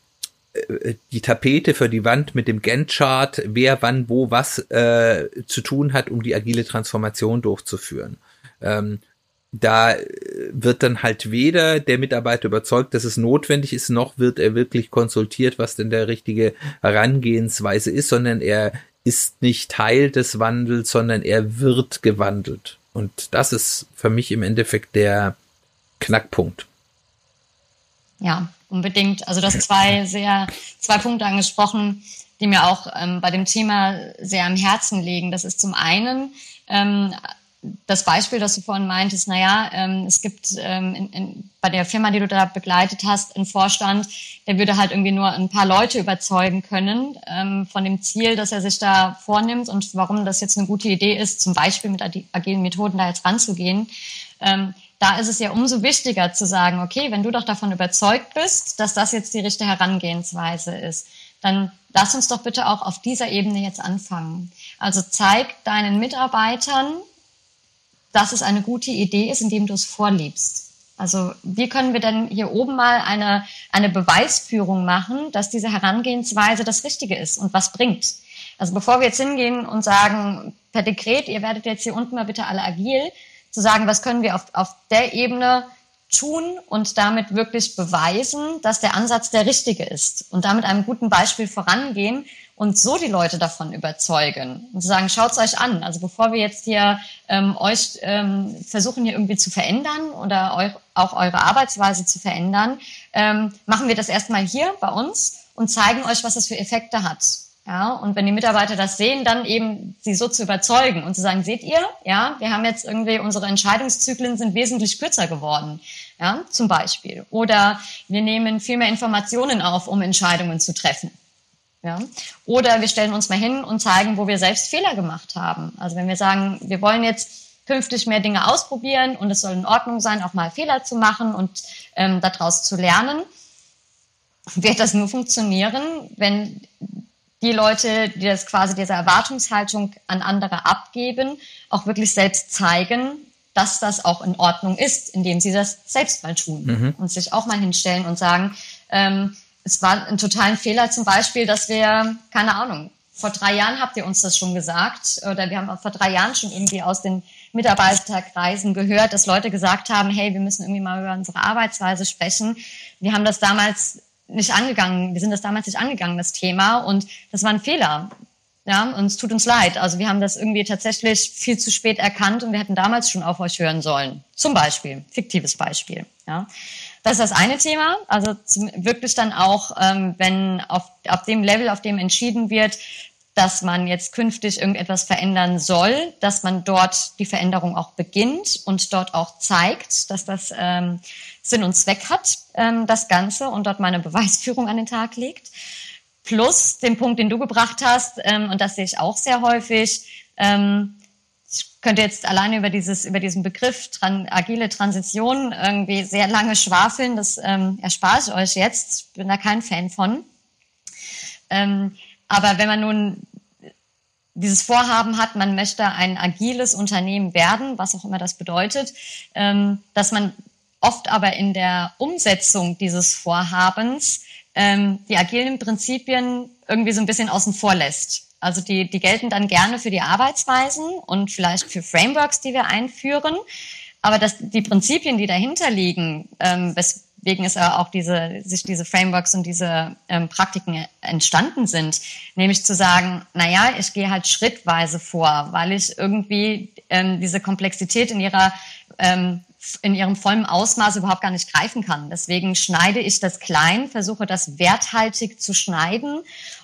äh, die Tapete für die Wand mit dem Gantt-Chart, wer wann wo was äh, zu tun hat, um die agile Transformation durchzuführen. Ähm, da wird dann halt weder der Mitarbeiter überzeugt, dass es notwendig ist, noch wird er wirklich konsultiert, was denn der richtige Herangehensweise ist, sondern er ist nicht Teil des Wandels, sondern er wird gewandelt. Und das ist für mich im Endeffekt der Knackpunkt. Ja, unbedingt. Also das zwei sehr, zwei Punkte angesprochen, die mir auch ähm, bei dem Thema sehr am Herzen liegen. Das ist zum einen ähm, das Beispiel, das du vorhin meintest, naja, ähm, es gibt ähm, in, in, bei der Firma, die du da begleitet hast, einen Vorstand, der würde halt irgendwie nur ein paar Leute überzeugen können ähm, von dem Ziel, das er sich da vornimmt und warum das jetzt eine gute Idee ist, zum Beispiel mit agilen Methoden da jetzt ranzugehen. Ähm, da ist es ja umso wichtiger zu sagen, okay, wenn du doch davon überzeugt bist, dass das jetzt die richtige Herangehensweise ist, dann lass uns doch bitte auch auf dieser Ebene jetzt anfangen. Also zeig deinen Mitarbeitern, dass es eine gute Idee ist, indem du es vorliebst. Also wie können wir denn hier oben mal eine, eine Beweisführung machen, dass diese Herangehensweise das Richtige ist und was bringt? Also bevor wir jetzt hingehen und sagen, per Dekret, ihr werdet jetzt hier unten mal bitte alle agil, zu sagen, was können wir auf, auf der Ebene tun und damit wirklich beweisen, dass der Ansatz der richtige ist und damit einem guten Beispiel vorangehen und so die Leute davon überzeugen und zu sagen, schaut's euch an. Also bevor wir jetzt hier ähm, euch ähm, versuchen hier irgendwie zu verändern oder eu auch eure Arbeitsweise zu verändern, ähm, machen wir das erstmal hier bei uns und zeigen euch, was das für Effekte hat. Ja, und wenn die Mitarbeiter das sehen, dann eben sie so zu überzeugen und zu sagen, seht ihr, ja, wir haben jetzt irgendwie, unsere Entscheidungszyklen sind wesentlich kürzer geworden, ja, zum Beispiel. Oder wir nehmen viel mehr Informationen auf, um Entscheidungen zu treffen. Ja. Oder wir stellen uns mal hin und zeigen, wo wir selbst Fehler gemacht haben. Also wenn wir sagen, wir wollen jetzt künftig mehr Dinge ausprobieren und es soll in Ordnung sein, auch mal Fehler zu machen und ähm, daraus zu lernen, wird das nur funktionieren, wenn die Leute, die das quasi diese Erwartungshaltung an andere abgeben, auch wirklich selbst zeigen, dass das auch in Ordnung ist, indem sie das selbst mal tun mhm. und sich auch mal hinstellen und sagen, ähm, es war ein totaler Fehler zum Beispiel, dass wir, keine Ahnung, vor drei Jahren habt ihr uns das schon gesagt oder wir haben vor drei Jahren schon irgendwie aus den Mitarbeiterkreisen gehört, dass Leute gesagt haben, hey, wir müssen irgendwie mal über unsere Arbeitsweise sprechen. Wir haben das damals nicht angegangen, wir sind das damals nicht angegangen, das Thema, und das war ein Fehler. Ja, und es tut uns leid. Also wir haben das irgendwie tatsächlich viel zu spät erkannt und wir hätten damals schon auf euch hören sollen. Zum Beispiel, fiktives Beispiel. Ja. Das ist das eine Thema. Also wirklich dann auch, ähm, wenn auf, auf dem Level, auf dem entschieden wird, dass man jetzt künftig irgendetwas verändern soll, dass man dort die Veränderung auch beginnt und dort auch zeigt, dass das ähm, Sinn und Zweck hat, ähm, das Ganze, und dort meine Beweisführung an den Tag legt. Plus den Punkt, den du gebracht hast, ähm, und das sehe ich auch sehr häufig, ähm, könnte jetzt alleine über dieses über diesen Begriff tran, agile Transition irgendwie sehr lange schwafeln. Das ähm, erspare ich euch jetzt. Bin da kein Fan von. Ähm, aber wenn man nun dieses Vorhaben hat, man möchte ein agiles Unternehmen werden, was auch immer das bedeutet, ähm, dass man oft aber in der Umsetzung dieses Vorhabens ähm, die agilen Prinzipien irgendwie so ein bisschen außen vor lässt. Also die, die gelten dann gerne für die Arbeitsweisen und vielleicht für Frameworks, die wir einführen. Aber dass die Prinzipien, die dahinter liegen, ähm, wes weswegen es auch diese, sich diese Frameworks und diese ähm, Praktiken entstanden sind. Nämlich zu sagen, naja, ich gehe halt schrittweise vor, weil ich irgendwie ähm, diese Komplexität in ihrer ähm, in ihrem vollen Ausmaß überhaupt gar nicht greifen kann. Deswegen schneide ich das klein, versuche das werthaltig zu schneiden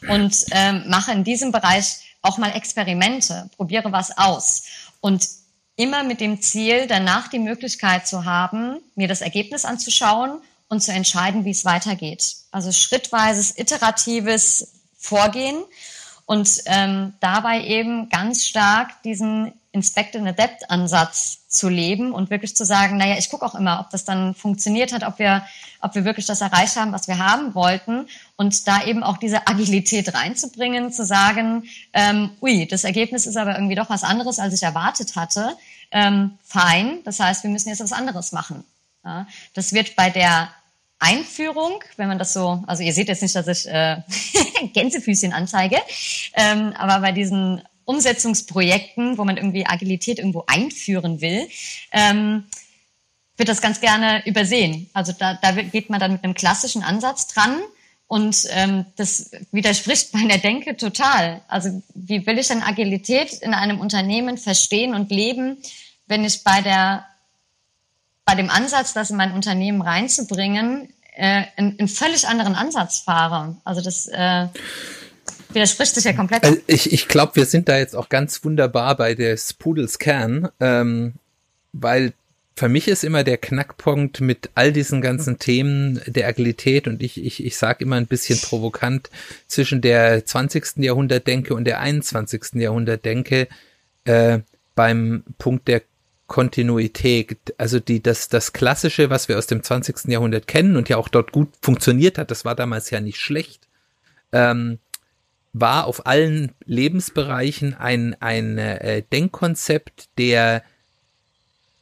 und ähm, mache in diesem Bereich auch mal Experimente, probiere was aus. Und immer mit dem Ziel, danach die Möglichkeit zu haben, mir das Ergebnis anzuschauen und zu entscheiden, wie es weitergeht. Also schrittweises, iteratives Vorgehen und ähm, dabei eben ganz stark diesen Inspect and Adapt Ansatz zu leben und wirklich zu sagen, naja, ich gucke auch immer, ob das dann funktioniert hat, ob wir, ob wir wirklich das erreicht haben, was wir haben wollten und da eben auch diese Agilität reinzubringen, zu sagen, ähm, ui, das Ergebnis ist aber irgendwie doch was anderes, als ich erwartet hatte. Ähm, fein, das heißt, wir müssen jetzt was anderes machen. Ja, das wird bei der Einführung, wenn man das so, also ihr seht jetzt nicht, dass ich äh, Gänsefüßchen anzeige, ähm, aber bei diesen Umsetzungsprojekten, wo man irgendwie Agilität irgendwo einführen will, ähm, wird das ganz gerne übersehen. Also da, da geht man dann mit einem klassischen Ansatz dran und ähm, das widerspricht meiner Denke total. Also wie will ich denn Agilität in einem Unternehmen verstehen und leben, wenn ich bei der bei dem Ansatz, das in mein Unternehmen reinzubringen, äh, einen, einen völlig anderen Ansatz fahre. Also das äh, widerspricht sich ja komplett. Also ich ich glaube, wir sind da jetzt auch ganz wunderbar bei des Pudels Kern, ähm, weil für mich ist immer der Knackpunkt mit all diesen ganzen Themen der Agilität und ich, ich, ich sage immer ein bisschen provokant zwischen der 20. Jahrhundertdenke und der 21. Jahrhundertdenke äh, beim Punkt der Kontinuität, also die, das, das Klassische, was wir aus dem 20. Jahrhundert kennen und ja auch dort gut funktioniert hat, das war damals ja nicht schlecht, ähm, war auf allen Lebensbereichen ein, ein äh, Denkkonzept der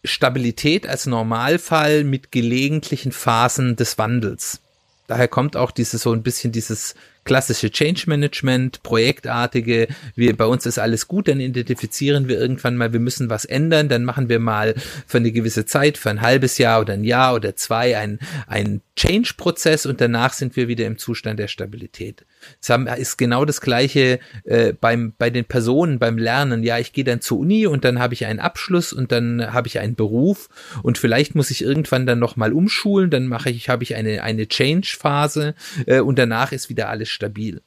Stabilität als Normalfall mit gelegentlichen Phasen des Wandels. Daher kommt auch dieses so ein bisschen dieses klassische Change Management, projektartige, wir, bei uns ist alles gut, dann identifizieren wir irgendwann mal, wir müssen was ändern, dann machen wir mal für eine gewisse Zeit, für ein halbes Jahr oder ein Jahr oder zwei ein, ein Change-Prozess und danach sind wir wieder im Zustand der Stabilität. Es ist genau das gleiche äh, beim, bei den Personen, beim Lernen. Ja, ich gehe dann zur Uni und dann habe ich einen Abschluss und dann habe ich einen Beruf und vielleicht muss ich irgendwann dann nochmal umschulen, dann mache ich, habe ich eine, eine Change-Phase äh, und danach ist wieder alles stabil.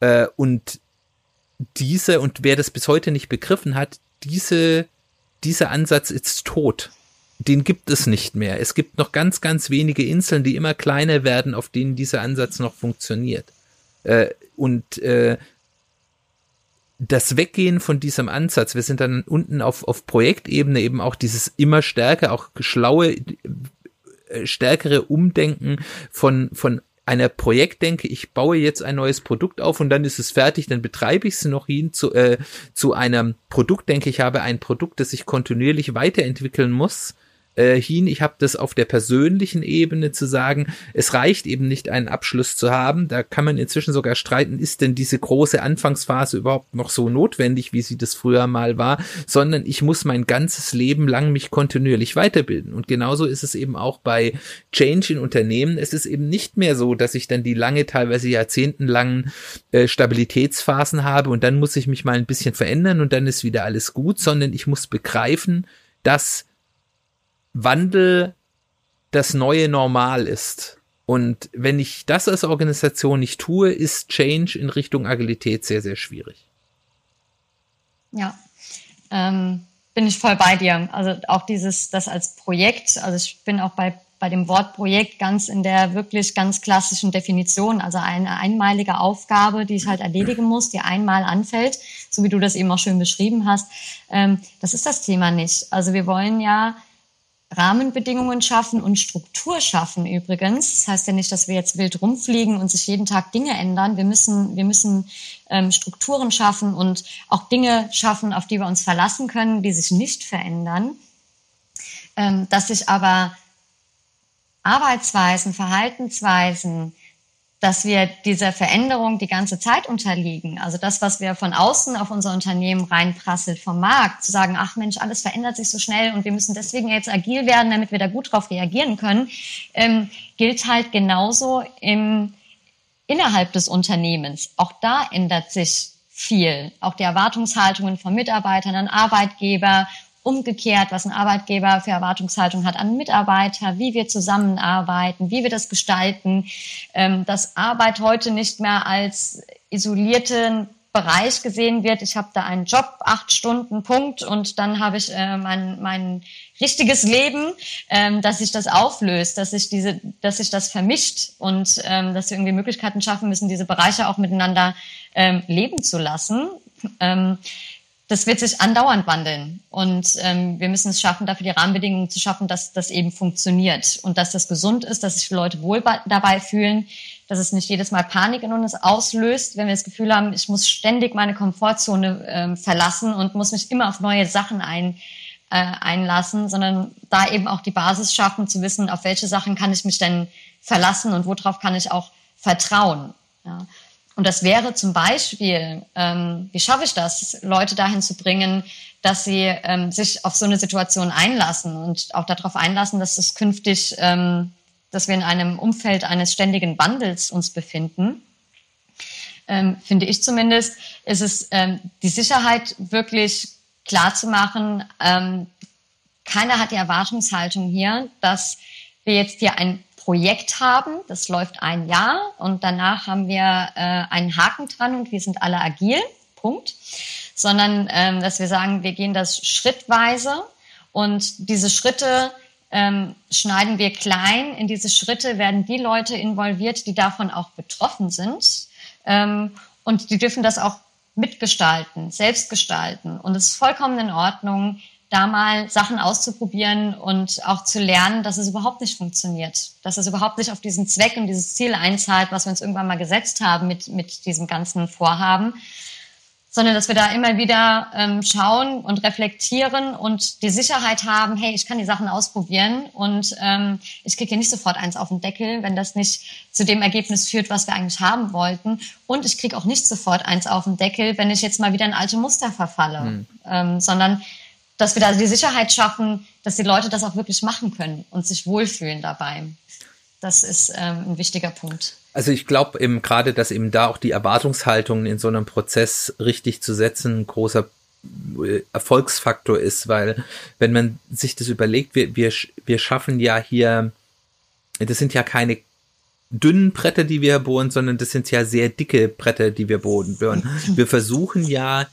Äh, und diese, und wer das bis heute nicht begriffen hat, diese, dieser Ansatz ist tot. Den gibt es nicht mehr. Es gibt noch ganz, ganz wenige Inseln, die immer kleiner werden, auf denen dieser Ansatz noch funktioniert. Äh, und äh, das Weggehen von diesem Ansatz, wir sind dann unten auf, auf Projektebene eben auch dieses immer stärker, auch schlaue, äh, stärkere Umdenken von, von einer Projektdenke, ich baue jetzt ein neues Produkt auf und dann ist es fertig, dann betreibe ich es noch hin zu, äh, zu einem Produkt, denke ich habe ein Produkt, das sich kontinuierlich weiterentwickeln muss äh, hin. Ich habe das auf der persönlichen Ebene zu sagen, es reicht eben nicht, einen Abschluss zu haben. Da kann man inzwischen sogar streiten, ist denn diese große Anfangsphase überhaupt noch so notwendig, wie sie das früher mal war, sondern ich muss mein ganzes Leben lang mich kontinuierlich weiterbilden. Und genauso ist es eben auch bei Change in Unternehmen. Es ist eben nicht mehr so, dass ich dann die lange, teilweise jahrzehntelangen äh, Stabilitätsphasen habe und dann muss ich mich mal ein bisschen verändern und dann ist wieder alles gut, sondern ich muss begreifen, dass Wandel das neue Normal ist. Und wenn ich das als Organisation nicht tue, ist Change in Richtung Agilität sehr, sehr schwierig. Ja, ähm, bin ich voll bei dir. Also auch dieses, das als Projekt, also ich bin auch bei, bei dem Wort Projekt ganz in der wirklich ganz klassischen Definition, also eine einmalige Aufgabe, die ich halt erledigen muss, die einmal anfällt, so wie du das eben auch schön beschrieben hast. Ähm, das ist das Thema nicht. Also wir wollen ja Rahmenbedingungen schaffen und Struktur schaffen übrigens. Das heißt ja nicht, dass wir jetzt wild rumfliegen und sich jeden Tag Dinge ändern. Wir müssen, wir müssen ähm, Strukturen schaffen und auch Dinge schaffen, auf die wir uns verlassen können, die sich nicht verändern. Ähm, dass sich aber Arbeitsweisen, Verhaltensweisen, dass wir dieser Veränderung die ganze Zeit unterliegen. Also das, was wir von außen auf unser Unternehmen reinprasselt vom Markt, zu sagen, ach Mensch, alles verändert sich so schnell und wir müssen deswegen jetzt agil werden, damit wir da gut drauf reagieren können, ähm, gilt halt genauso im, innerhalb des Unternehmens. Auch da ändert sich viel. Auch die Erwartungshaltungen von Mitarbeitern an Arbeitgeber umgekehrt, was ein Arbeitgeber für Erwartungshaltung hat an Mitarbeiter, wie wir zusammenarbeiten, wie wir das gestalten, ähm, dass Arbeit heute nicht mehr als isolierten Bereich gesehen wird. Ich habe da einen Job, acht Stunden, Punkt, und dann habe ich äh, mein, mein richtiges Leben, ähm, dass sich das auflöst, dass sich diese, dass sich das vermischt und ähm, dass wir irgendwie Möglichkeiten schaffen müssen, diese Bereiche auch miteinander ähm, leben zu lassen. Ähm, das wird sich andauernd wandeln. Und ähm, wir müssen es schaffen, dafür die Rahmenbedingungen zu schaffen, dass das eben funktioniert und dass das gesund ist, dass sich Leute wohl dabei fühlen, dass es nicht jedes Mal Panik in uns auslöst, wenn wir das Gefühl haben, ich muss ständig meine Komfortzone ähm, verlassen und muss mich immer auf neue Sachen ein, äh, einlassen, sondern da eben auch die Basis schaffen, zu wissen, auf welche Sachen kann ich mich denn verlassen und worauf kann ich auch vertrauen. Ja. Und das wäre zum Beispiel, ähm, wie schaffe ich das, Leute dahin zu bringen, dass sie ähm, sich auf so eine Situation einlassen und auch darauf einlassen, dass es künftig, ähm, dass wir in einem Umfeld eines ständigen Wandels uns befinden. Ähm, finde ich zumindest, ist es ähm, die Sicherheit wirklich klar zu machen. Ähm, keiner hat die Erwartungshaltung hier, dass wir jetzt hier ein Projekt haben. Das läuft ein Jahr und danach haben wir äh, einen Haken dran und wir sind alle agil. Punkt. Sondern ähm, dass wir sagen, wir gehen das schrittweise und diese Schritte ähm, schneiden wir klein. In diese Schritte werden die Leute involviert, die davon auch betroffen sind. Ähm, und die dürfen das auch mitgestalten, selbst gestalten. Und es ist vollkommen in Ordnung, da mal Sachen auszuprobieren und auch zu lernen, dass es überhaupt nicht funktioniert, dass es überhaupt nicht auf diesen Zweck und dieses Ziel einzahlt, was wir uns irgendwann mal gesetzt haben mit, mit diesem ganzen Vorhaben, sondern dass wir da immer wieder ähm, schauen und reflektieren und die Sicherheit haben, hey, ich kann die Sachen ausprobieren und ähm, ich kriege hier nicht sofort eins auf den Deckel, wenn das nicht zu dem Ergebnis führt, was wir eigentlich haben wollten. Und ich kriege auch nicht sofort eins auf den Deckel, wenn ich jetzt mal wieder in alte Muster verfalle, hm. ähm, sondern dass wir da die Sicherheit schaffen, dass die Leute das auch wirklich machen können und sich wohlfühlen dabei. Das ist ähm, ein wichtiger Punkt. Also ich glaube eben gerade, dass eben da auch die Erwartungshaltung in so einem Prozess richtig zu setzen ein großer äh, Erfolgsfaktor ist, weil wenn man sich das überlegt, wir, wir, wir schaffen ja hier, das sind ja keine dünnen Bretter, die wir bohren, sondern das sind ja sehr dicke Bretter, die wir bohren. Wir versuchen ja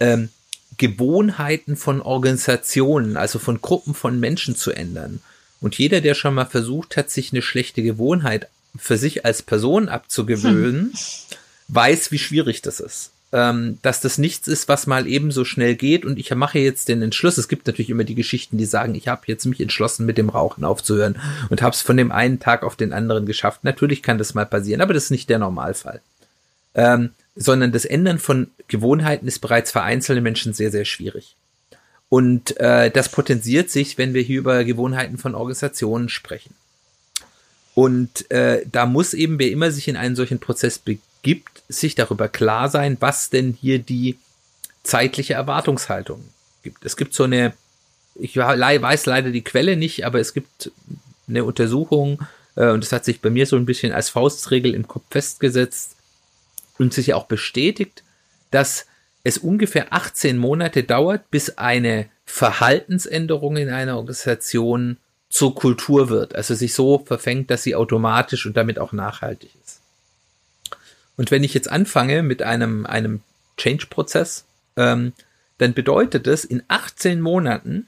ähm, Gewohnheiten von Organisationen, also von Gruppen von Menschen zu ändern. Und jeder, der schon mal versucht hat, sich eine schlechte Gewohnheit für sich als Person abzugewöhnen, hm. weiß, wie schwierig das ist. Ähm, dass das nichts ist, was mal eben so schnell geht und ich mache jetzt den Entschluss. Es gibt natürlich immer die Geschichten, die sagen, ich habe jetzt mich entschlossen, mit dem Rauchen aufzuhören und habe es von dem einen Tag auf den anderen geschafft. Natürlich kann das mal passieren, aber das ist nicht der Normalfall. Ähm, sondern das Ändern von Gewohnheiten ist bereits für einzelne Menschen sehr, sehr schwierig. Und äh, das potenziert sich, wenn wir hier über Gewohnheiten von Organisationen sprechen. Und äh, da muss eben, wer immer sich in einen solchen Prozess begibt, sich darüber klar sein, was denn hier die zeitliche Erwartungshaltung gibt. Es gibt so eine, ich weiß leider die Quelle nicht, aber es gibt eine Untersuchung, äh, und das hat sich bei mir so ein bisschen als Faustregel im Kopf festgesetzt, und sich auch bestätigt, dass es ungefähr 18 Monate dauert, bis eine Verhaltensänderung in einer Organisation zur Kultur wird, also sich so verfängt, dass sie automatisch und damit auch nachhaltig ist. Und wenn ich jetzt anfange mit einem, einem Change-Prozess, ähm, dann bedeutet es, in 18 Monaten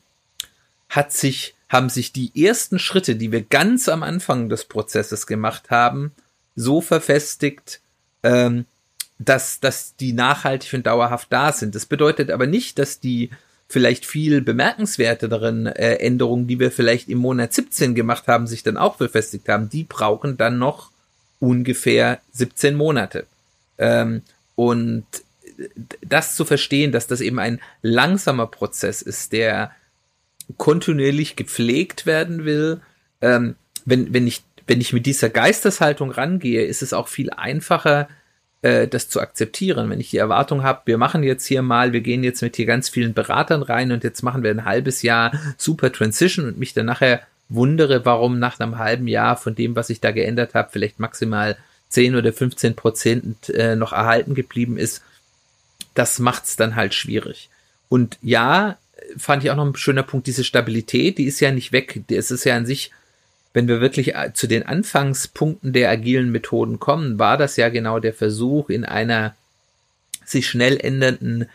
hat sich, haben sich die ersten Schritte, die wir ganz am Anfang des Prozesses gemacht haben, so verfestigt, ähm, dass, dass die nachhaltig und dauerhaft da sind. Das bedeutet aber nicht, dass die vielleicht viel bemerkenswerteren äh, Änderungen, die wir vielleicht im Monat 17 gemacht haben, sich dann auch befestigt haben. Die brauchen dann noch ungefähr 17 Monate. Ähm, und das zu verstehen, dass das eben ein langsamer Prozess ist, der kontinuierlich gepflegt werden will, ähm, wenn, wenn ich wenn ich mit dieser Geisteshaltung rangehe, ist es auch viel einfacher, äh, das zu akzeptieren. Wenn ich die Erwartung habe, wir machen jetzt hier mal, wir gehen jetzt mit hier ganz vielen Beratern rein und jetzt machen wir ein halbes Jahr super Transition und mich dann nachher wundere, warum nach einem halben Jahr von dem, was ich da geändert habe, vielleicht maximal 10 oder 15 Prozent äh, noch erhalten geblieben ist, das macht's dann halt schwierig. Und ja, fand ich auch noch ein schöner Punkt, diese Stabilität, die ist ja nicht weg. Es ist ja an sich wenn wir wirklich äh, zu den Anfangspunkten der agilen Methoden kommen, war das ja genau der Versuch, in einer sich schnell ändernden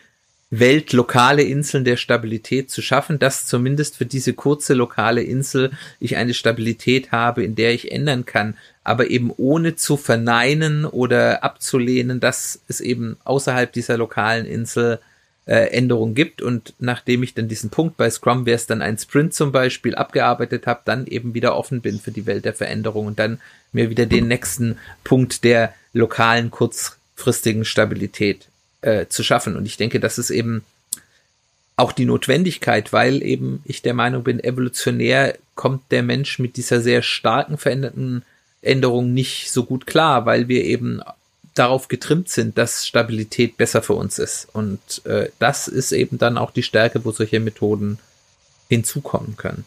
Welt lokale Inseln der Stabilität zu schaffen, dass zumindest für diese kurze lokale Insel ich eine Stabilität habe, in der ich ändern kann, aber eben ohne zu verneinen oder abzulehnen, dass es eben außerhalb dieser lokalen Insel äh, Änderung gibt und nachdem ich dann diesen Punkt bei Scrum wäre es dann ein Sprint zum Beispiel abgearbeitet habe, dann eben wieder offen bin für die Welt der Veränderung und dann mir wieder den nächsten Punkt der lokalen kurzfristigen Stabilität äh, zu schaffen. Und ich denke, das ist eben auch die Notwendigkeit, weil eben ich der Meinung bin, evolutionär kommt der Mensch mit dieser sehr starken veränderten Änderung nicht so gut klar, weil wir eben darauf getrimmt sind, dass Stabilität besser für uns ist. Und äh, das ist eben dann auch die Stärke, wo solche Methoden hinzukommen können.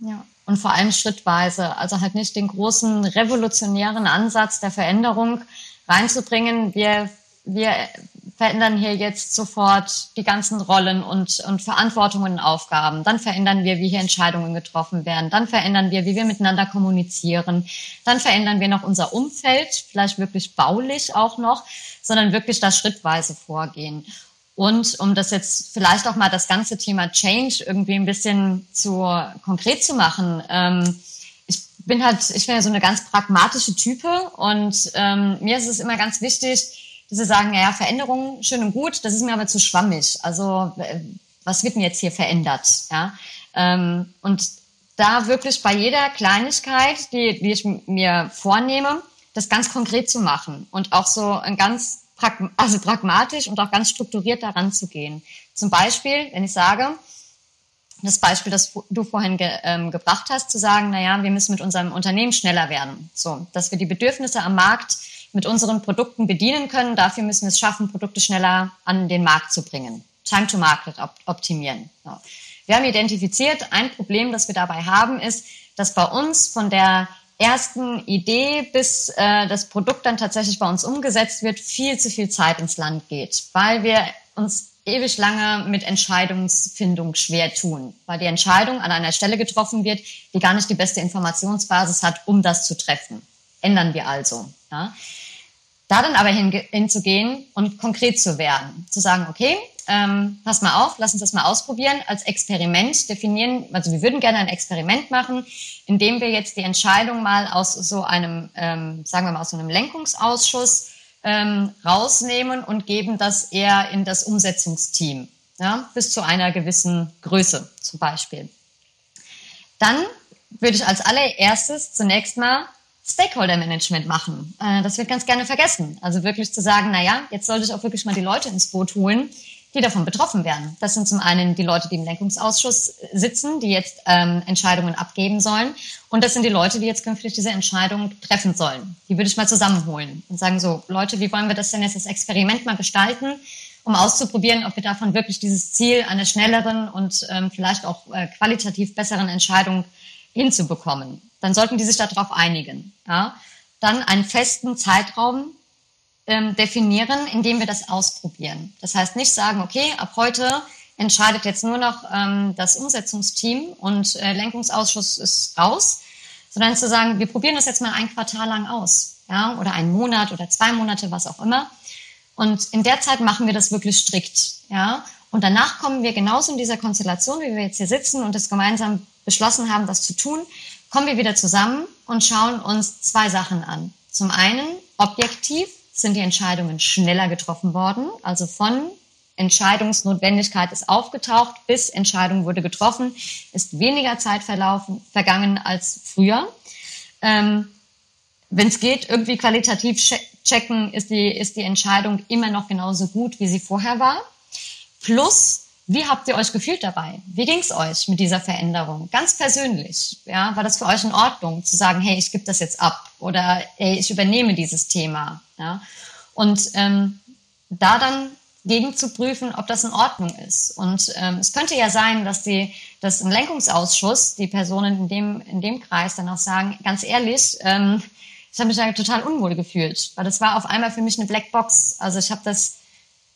Ja, und vor allem schrittweise. Also halt nicht den großen revolutionären Ansatz der Veränderung reinzubringen. Wir, wir verändern hier jetzt sofort die ganzen Rollen und, und Verantwortungen und Aufgaben. Dann verändern wir, wie hier Entscheidungen getroffen werden. Dann verändern wir, wie wir miteinander kommunizieren. Dann verändern wir noch unser Umfeld, vielleicht wirklich baulich auch noch, sondern wirklich das schrittweise vorgehen. Und um das jetzt vielleicht auch mal das ganze Thema Change irgendwie ein bisschen zu konkret zu machen, ähm, ich bin halt, ich bin ja so eine ganz pragmatische Type und ähm, mir ist es immer ganz wichtig, diese sagen, ja, Veränderungen schön und gut, das ist mir aber zu schwammig. Also äh, was wird denn jetzt hier verändert? Ja? Ähm, und da wirklich bei jeder Kleinigkeit, die, die ich mir vornehme, das ganz konkret zu machen und auch so ein ganz also pragmatisch und auch ganz strukturiert daran zu gehen. Zum Beispiel, wenn ich sage, das Beispiel, das du vorhin ge, ähm, gebracht hast, zu sagen, na ja, wir müssen mit unserem Unternehmen schneller werden, so, dass wir die Bedürfnisse am Markt mit unseren Produkten bedienen können. Dafür müssen wir es schaffen, Produkte schneller an den Markt zu bringen. Time to Market optimieren. Wir haben identifiziert, ein Problem, das wir dabei haben, ist, dass bei uns von der ersten Idee bis äh, das Produkt dann tatsächlich bei uns umgesetzt wird, viel zu viel Zeit ins Land geht, weil wir uns ewig lange mit Entscheidungsfindung schwer tun, weil die Entscheidung an einer Stelle getroffen wird, die gar nicht die beste Informationsbasis hat, um das zu treffen. Ändern wir also. Ja. Da dann aber hinzugehen und konkret zu werden, zu sagen, okay, ähm, pass mal auf, lass uns das mal ausprobieren, als Experiment definieren, also wir würden gerne ein Experiment machen, indem wir jetzt die Entscheidung mal aus so einem, ähm, sagen wir mal, aus so einem Lenkungsausschuss ähm, rausnehmen und geben das eher in das Umsetzungsteam, ja, bis zu einer gewissen Größe zum Beispiel. Dann würde ich als allererstes zunächst mal Stakeholder Management machen. Äh, das wird ganz gerne vergessen. Also wirklich zu sagen, na ja, jetzt sollte ich auch wirklich mal die Leute ins Boot holen, die davon betroffen werden. Das sind zum einen die Leute, die im Lenkungsausschuss sitzen, die jetzt ähm, Entscheidungen abgeben sollen. Und das sind die Leute, die jetzt künftig diese Entscheidung treffen sollen. Die würde ich mal zusammenholen und sagen so, Leute, wie wollen wir das denn jetzt als Experiment mal gestalten, um auszuprobieren, ob wir davon wirklich dieses Ziel einer schnelleren und ähm, vielleicht auch äh, qualitativ besseren Entscheidung hinzubekommen dann sollten die sich darauf einigen. Ja? Dann einen festen Zeitraum ähm, definieren, in dem wir das ausprobieren. Das heißt nicht sagen, okay, ab heute entscheidet jetzt nur noch ähm, das Umsetzungsteam und äh, Lenkungsausschuss ist raus, sondern zu sagen, wir probieren das jetzt mal ein Quartal lang aus, ja, oder einen Monat oder zwei Monate, was auch immer. Und in der Zeit machen wir das wirklich strikt, ja. Und danach kommen wir genauso in dieser Konstellation, wie wir jetzt hier sitzen und es gemeinsam beschlossen haben, das zu tun, kommen wir wieder zusammen und schauen uns zwei Sachen an. Zum einen, objektiv sind die Entscheidungen schneller getroffen worden, also von Entscheidungsnotwendigkeit ist aufgetaucht, bis Entscheidung wurde getroffen, ist weniger Zeit verlaufen, vergangen als früher. Ähm, Wenn es geht, irgendwie qualitativ checken, ist die, ist die Entscheidung immer noch genauso gut, wie sie vorher war. Plus, wie habt ihr euch gefühlt dabei? Wie ging es euch mit dieser Veränderung? Ganz persönlich, ja, war das für euch in Ordnung zu sagen, hey, ich gebe das jetzt ab oder hey, ich übernehme dieses Thema, ja? Und ähm, da dann gegen zu prüfen, ob das in Ordnung ist. Und ähm, es könnte ja sein, dass die, dass im Lenkungsausschuss die Personen in dem in dem Kreis dann auch sagen, ganz ehrlich, ähm, ich habe mich da total unwohl gefühlt, weil das war auf einmal für mich eine Blackbox. Also ich habe das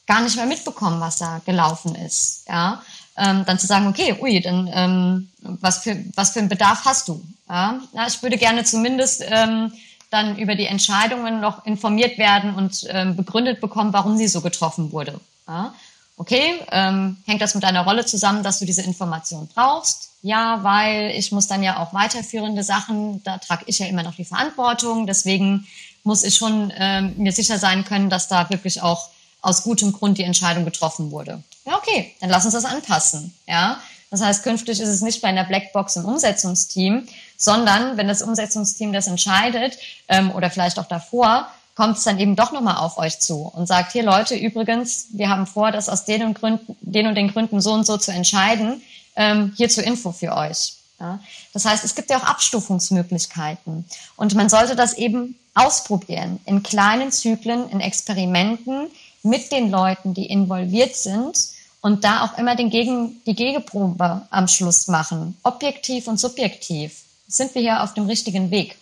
gar nicht mehr mitbekommen, was da gelaufen ist. Ja, ähm, dann zu sagen, okay, ui, dann ähm, was für was für einen Bedarf hast du? Ja, Na, ich würde gerne zumindest ähm, dann über die Entscheidungen noch informiert werden und ähm, begründet bekommen, warum sie so getroffen wurde. Ja, okay, ähm, hängt das mit deiner Rolle zusammen, dass du diese Information brauchst? Ja, weil ich muss dann ja auch weiterführende Sachen, da trage ich ja immer noch die Verantwortung, deswegen muss ich schon ähm, mir sicher sein können, dass da wirklich auch aus gutem Grund die Entscheidung getroffen wurde. Ja, okay, dann lass uns das anpassen. Ja, das heißt, künftig ist es nicht bei einer Blackbox im Umsetzungsteam, sondern wenn das Umsetzungsteam das entscheidet ähm, oder vielleicht auch davor, kommt es dann eben doch nochmal auf euch zu und sagt, hier Leute, übrigens, wir haben vor, das aus den und, Gründen, den und den Gründen so und so zu entscheiden, ähm, hier zur Info für euch. Ja? Das heißt, es gibt ja auch Abstufungsmöglichkeiten und man sollte das eben ausprobieren in kleinen Zyklen, in Experimenten, mit den Leuten, die involviert sind und da auch immer den Gegen, die Gegenprobe am Schluss machen, objektiv und subjektiv. Sind wir hier auf dem richtigen Weg?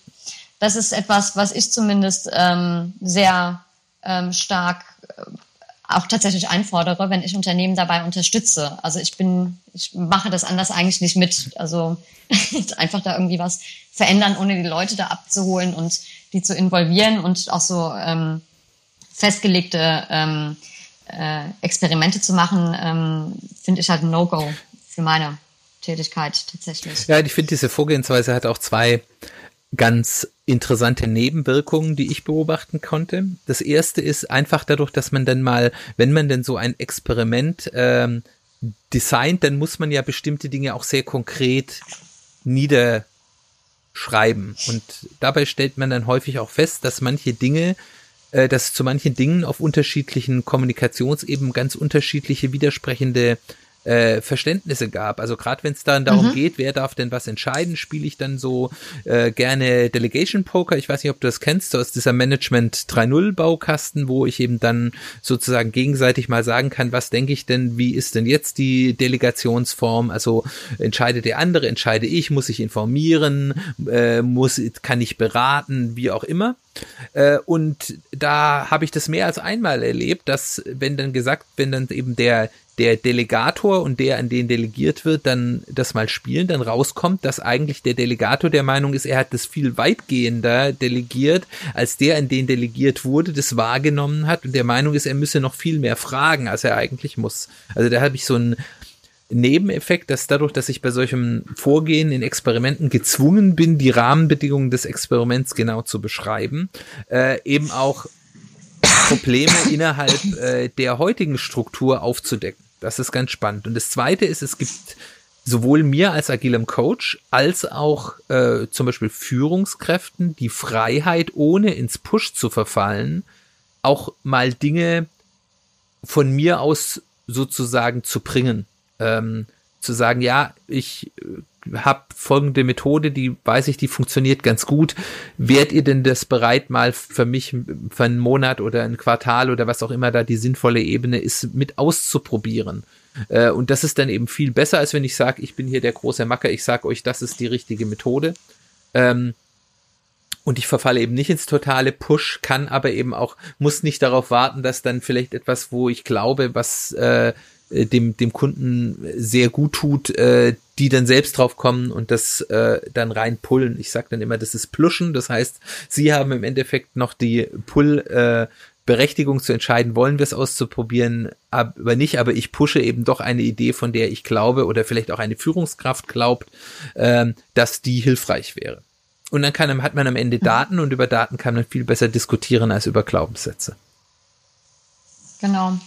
Das ist etwas, was ich zumindest ähm, sehr ähm, stark äh, auch tatsächlich einfordere, wenn ich Unternehmen dabei unterstütze. Also ich bin, ich mache das anders eigentlich nicht mit. Also einfach da irgendwie was verändern, ohne die Leute da abzuholen und die zu involvieren und auch so ähm, festgelegte ähm, äh, Experimente zu machen, ähm, finde ich halt ein No-Go für meine Tätigkeit tatsächlich. Ja, ich finde, diese Vorgehensweise hat auch zwei ganz interessante Nebenwirkungen, die ich beobachten konnte. Das erste ist einfach dadurch, dass man dann mal, wenn man denn so ein Experiment ähm, designt, dann muss man ja bestimmte Dinge auch sehr konkret niederschreiben. Und dabei stellt man dann häufig auch fest, dass manche Dinge äh, dass zu manchen Dingen auf unterschiedlichen Kommunikationsebenen ganz unterschiedliche widersprechende äh, Verständnisse gab. Also gerade wenn es dann darum mhm. geht, wer darf denn was entscheiden, spiele ich dann so äh, gerne Delegation Poker. Ich weiß nicht, ob du das kennst, so aus dieser Management 3.0 Baukasten, wo ich eben dann sozusagen gegenseitig mal sagen kann, was denke ich denn, wie ist denn jetzt die Delegationsform? Also entscheidet der andere, entscheide ich, muss ich informieren, äh, muss, kann ich beraten, wie auch immer. Äh, und da habe ich das mehr als einmal erlebt, dass wenn dann gesagt, wenn dann eben der der Delegator und der, an den delegiert wird, dann das mal spielen, dann rauskommt, dass eigentlich der Delegator der Meinung ist, er hat das viel weitgehender delegiert, als der, an den delegiert wurde, das wahrgenommen hat und der Meinung ist, er müsse noch viel mehr fragen, als er eigentlich muss. Also da habe ich so einen Nebeneffekt, dass dadurch, dass ich bei solchem Vorgehen in Experimenten gezwungen bin, die Rahmenbedingungen des Experiments genau zu beschreiben, äh, eben auch Probleme innerhalb äh, der heutigen Struktur aufzudecken. Das ist ganz spannend. Und das Zweite ist, es gibt sowohl mir als agilem Coach als auch äh, zum Beispiel Führungskräften die Freiheit, ohne ins Push zu verfallen, auch mal Dinge von mir aus sozusagen zu bringen. Ähm, zu sagen, ja, ich äh, habe folgende Methode, die weiß ich, die funktioniert ganz gut. Wärt ihr denn das bereit, mal für mich für einen Monat oder ein Quartal oder was auch immer da die sinnvolle Ebene ist, mit auszuprobieren? Äh, und das ist dann eben viel besser, als wenn ich sage, ich bin hier der große Macker, ich sage euch, das ist die richtige Methode. Ähm, und ich verfalle eben nicht ins totale Push, kann aber eben auch, muss nicht darauf warten, dass dann vielleicht etwas, wo ich glaube, was äh, äh, dem, dem Kunden sehr gut tut, äh, die dann selbst drauf kommen und das äh, dann rein pullen. Ich sage dann immer, das ist Pluschen, das heißt, sie haben im Endeffekt noch die Pull äh, Berechtigung zu entscheiden, wollen wir es auszuprobieren, aber nicht, aber ich pushe eben doch eine Idee, von der ich glaube oder vielleicht auch eine Führungskraft glaubt, äh, dass die hilfreich wäre. Und dann kann, hat man am Ende Daten und über Daten kann man viel besser diskutieren als über Glaubenssätze. Genau.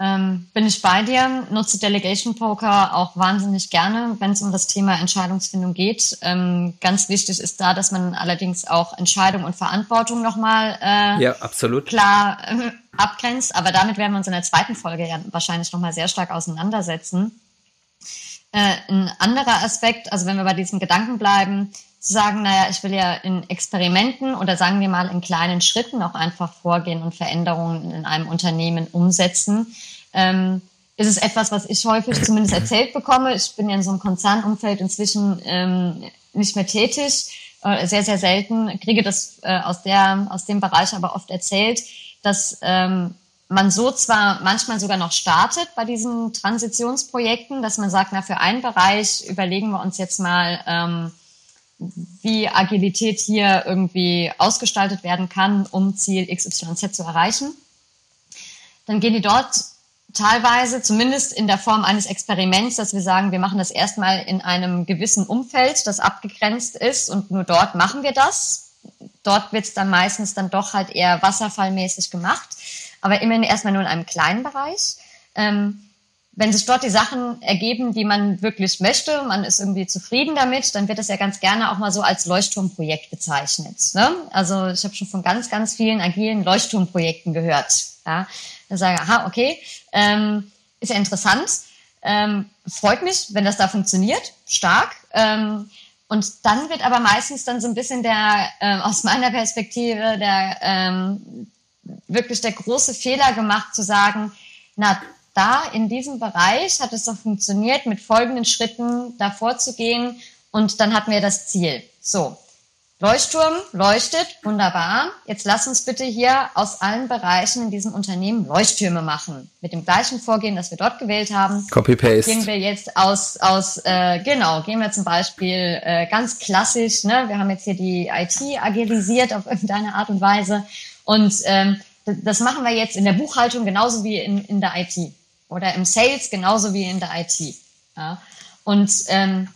Ähm, bin ich bei dir, nutze Delegation Poker auch wahnsinnig gerne, wenn es um das Thema Entscheidungsfindung geht. Ähm, ganz wichtig ist da, dass man allerdings auch Entscheidung und Verantwortung nochmal äh, ja, absolut. klar äh, abgrenzt. Aber damit werden wir uns in der zweiten Folge ja wahrscheinlich nochmal sehr stark auseinandersetzen. Äh, ein anderer Aspekt, also wenn wir bei diesem Gedanken bleiben, zu sagen, naja, ich will ja in Experimenten oder sagen wir mal in kleinen Schritten auch einfach vorgehen und Veränderungen in einem Unternehmen umsetzen. Ähm, ist es etwas, was ich häufig zumindest erzählt bekomme. Ich bin ja in so einem Konzernumfeld inzwischen ähm, nicht mehr tätig, äh, sehr, sehr selten, kriege das äh, aus, der, aus dem Bereich aber oft erzählt, dass ähm, man so zwar manchmal sogar noch startet bei diesen Transitionsprojekten, dass man sagt, na, für einen Bereich überlegen wir uns jetzt mal, ähm, wie Agilität hier irgendwie ausgestaltet werden kann, um Ziel XYZ zu erreichen. Dann gehen die dort teilweise, zumindest in der Form eines Experiments, dass wir sagen, wir machen das erstmal in einem gewissen Umfeld, das abgegrenzt ist und nur dort machen wir das. Dort wird es dann meistens dann doch halt eher wasserfallmäßig gemacht, aber immerhin erstmal nur in einem kleinen Bereich. Ähm, wenn sich dort die Sachen ergeben, die man wirklich möchte, man ist irgendwie zufrieden damit, dann wird das ja ganz gerne auch mal so als Leuchtturmprojekt bezeichnet. Ne? Also ich habe schon von ganz, ganz vielen agilen Leuchtturmprojekten gehört. Ja? Da sage ich, aha, okay, ähm, ist ja interessant, ähm, freut mich, wenn das da funktioniert, stark. Ähm, und dann wird aber meistens dann so ein bisschen der, ähm, aus meiner Perspektive, der ähm, wirklich der große Fehler gemacht zu sagen, na, da in diesem Bereich hat es doch funktioniert, mit folgenden Schritten da vorzugehen und dann hatten wir das Ziel. So, Leuchtturm leuchtet, wunderbar. Jetzt lass uns bitte hier aus allen Bereichen in diesem Unternehmen Leuchttürme machen. Mit dem gleichen Vorgehen, das wir dort gewählt haben. Copy-Paste. Gehen wir jetzt aus, aus äh, genau, gehen wir zum Beispiel äh, ganz klassisch, ne? wir haben jetzt hier die IT agilisiert auf irgendeine Art und Weise. Und ähm, das machen wir jetzt in der Buchhaltung genauso wie in, in der IT oder im Sales genauso wie in der IT. Ja? Und ähm,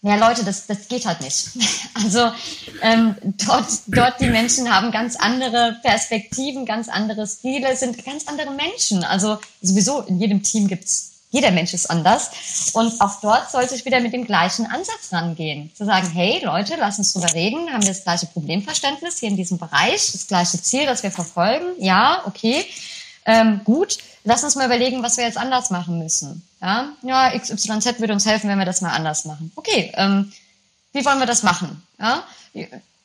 ja, Leute, das, das geht halt nicht. Also ähm, dort, dort die Menschen haben ganz andere Perspektiven, ganz andere Stile, sind ganz andere Menschen. Also sowieso in jedem Team gibt's jeder Mensch ist anders. Und auch dort sollte ich wieder mit dem gleichen Ansatz rangehen. Zu sagen, hey Leute, lass uns drüber reden. Haben wir das gleiche Problemverständnis hier in diesem Bereich? Das gleiche Ziel, das wir verfolgen? Ja, okay. Ähm, gut lass uns mal überlegen, was wir jetzt anders machen müssen. Ja, ja XYZ würde uns helfen, wenn wir das mal anders machen. Okay, ähm, wie wollen wir das machen? Ja?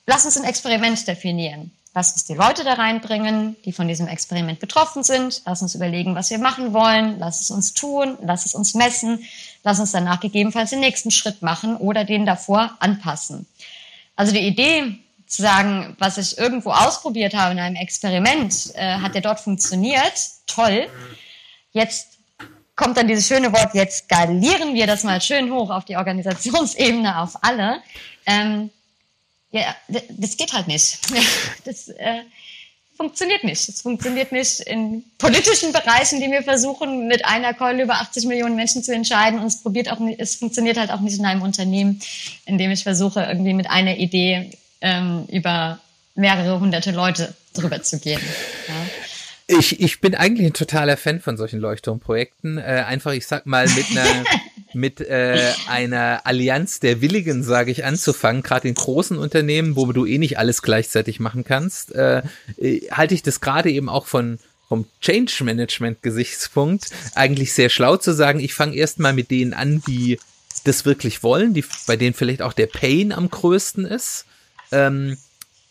Lass uns ein Experiment definieren. Lass uns die Leute da reinbringen, die von diesem Experiment betroffen sind. Lass uns überlegen, was wir machen wollen. Lass es uns tun. Lass es uns messen. Lass uns danach gegebenenfalls den nächsten Schritt machen oder den davor anpassen. Also die Idee zu sagen, was ich irgendwo ausprobiert habe in einem Experiment, äh, hat der dort funktioniert, toll. Jetzt kommt dann dieses schöne Wort, jetzt skalieren wir das mal schön hoch auf die Organisationsebene, auf alle. Ähm, ja, das geht halt nicht. Das äh, funktioniert nicht. Es funktioniert nicht in politischen Bereichen, die wir versuchen, mit einer Keule über 80 Millionen Menschen zu entscheiden. Und es probiert auch nicht, es funktioniert halt auch nicht in einem Unternehmen, in dem ich versuche, irgendwie mit einer Idee ähm, über mehrere hunderte Leute drüber zu gehen. Ja. Ich, ich bin eigentlich ein totaler Fan von solchen Leuchtturmprojekten. Äh, einfach, ich sag mal, mit einer mit äh, einer Allianz der Willigen, sage ich, anzufangen, gerade in großen Unternehmen, wo du eh nicht alles gleichzeitig machen kannst, äh, äh, halte ich das gerade eben auch von vom Change Management Gesichtspunkt eigentlich sehr schlau zu sagen, ich fange erstmal mit denen an, die das wirklich wollen, die bei denen vielleicht auch der Pain am größten ist ähm,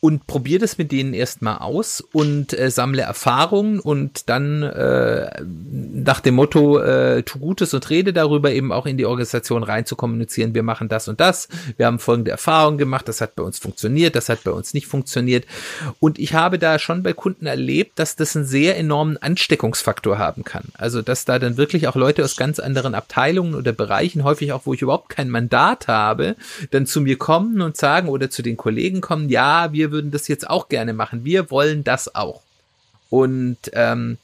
und probiere das mit denen erstmal aus und äh, sammle Erfahrungen und dann äh, nach dem Motto, äh, tu Gutes und rede darüber, eben auch in die Organisation rein zu kommunizieren, wir machen das und das, wir haben folgende Erfahrungen gemacht, das hat bei uns funktioniert, das hat bei uns nicht funktioniert. Und ich habe da schon bei Kunden erlebt, dass das einen sehr enormen Ansteckungsfaktor haben kann. Also, dass da dann wirklich auch Leute aus ganz anderen Abteilungen oder Bereichen, häufig auch, wo ich überhaupt kein Mandat habe, dann zu mir kommen und sagen oder zu den Kollegen kommen, ja, wir würden das jetzt auch gerne machen. Wir wollen das auch. Und, ähm,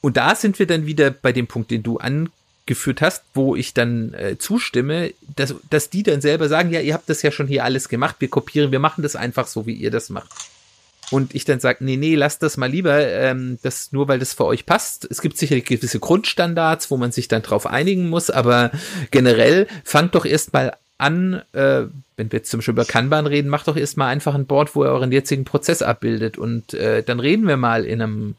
und da sind wir dann wieder bei dem Punkt, den du angeführt hast, wo ich dann äh, zustimme, dass, dass die dann selber sagen, ja, ihr habt das ja schon hier alles gemacht, wir kopieren, wir machen das einfach so, wie ihr das macht. Und ich dann sage, nee, nee, lasst das mal lieber, ähm, das nur weil das für euch passt. Es gibt sicherlich gewisse Grundstandards, wo man sich dann drauf einigen muss, aber generell fangt doch erstmal an, äh, wenn wir jetzt zum Beispiel über Kanban reden, macht doch erstmal einfach ein Board, wo ihr euren jetzigen Prozess abbildet und äh, dann reden wir mal in einem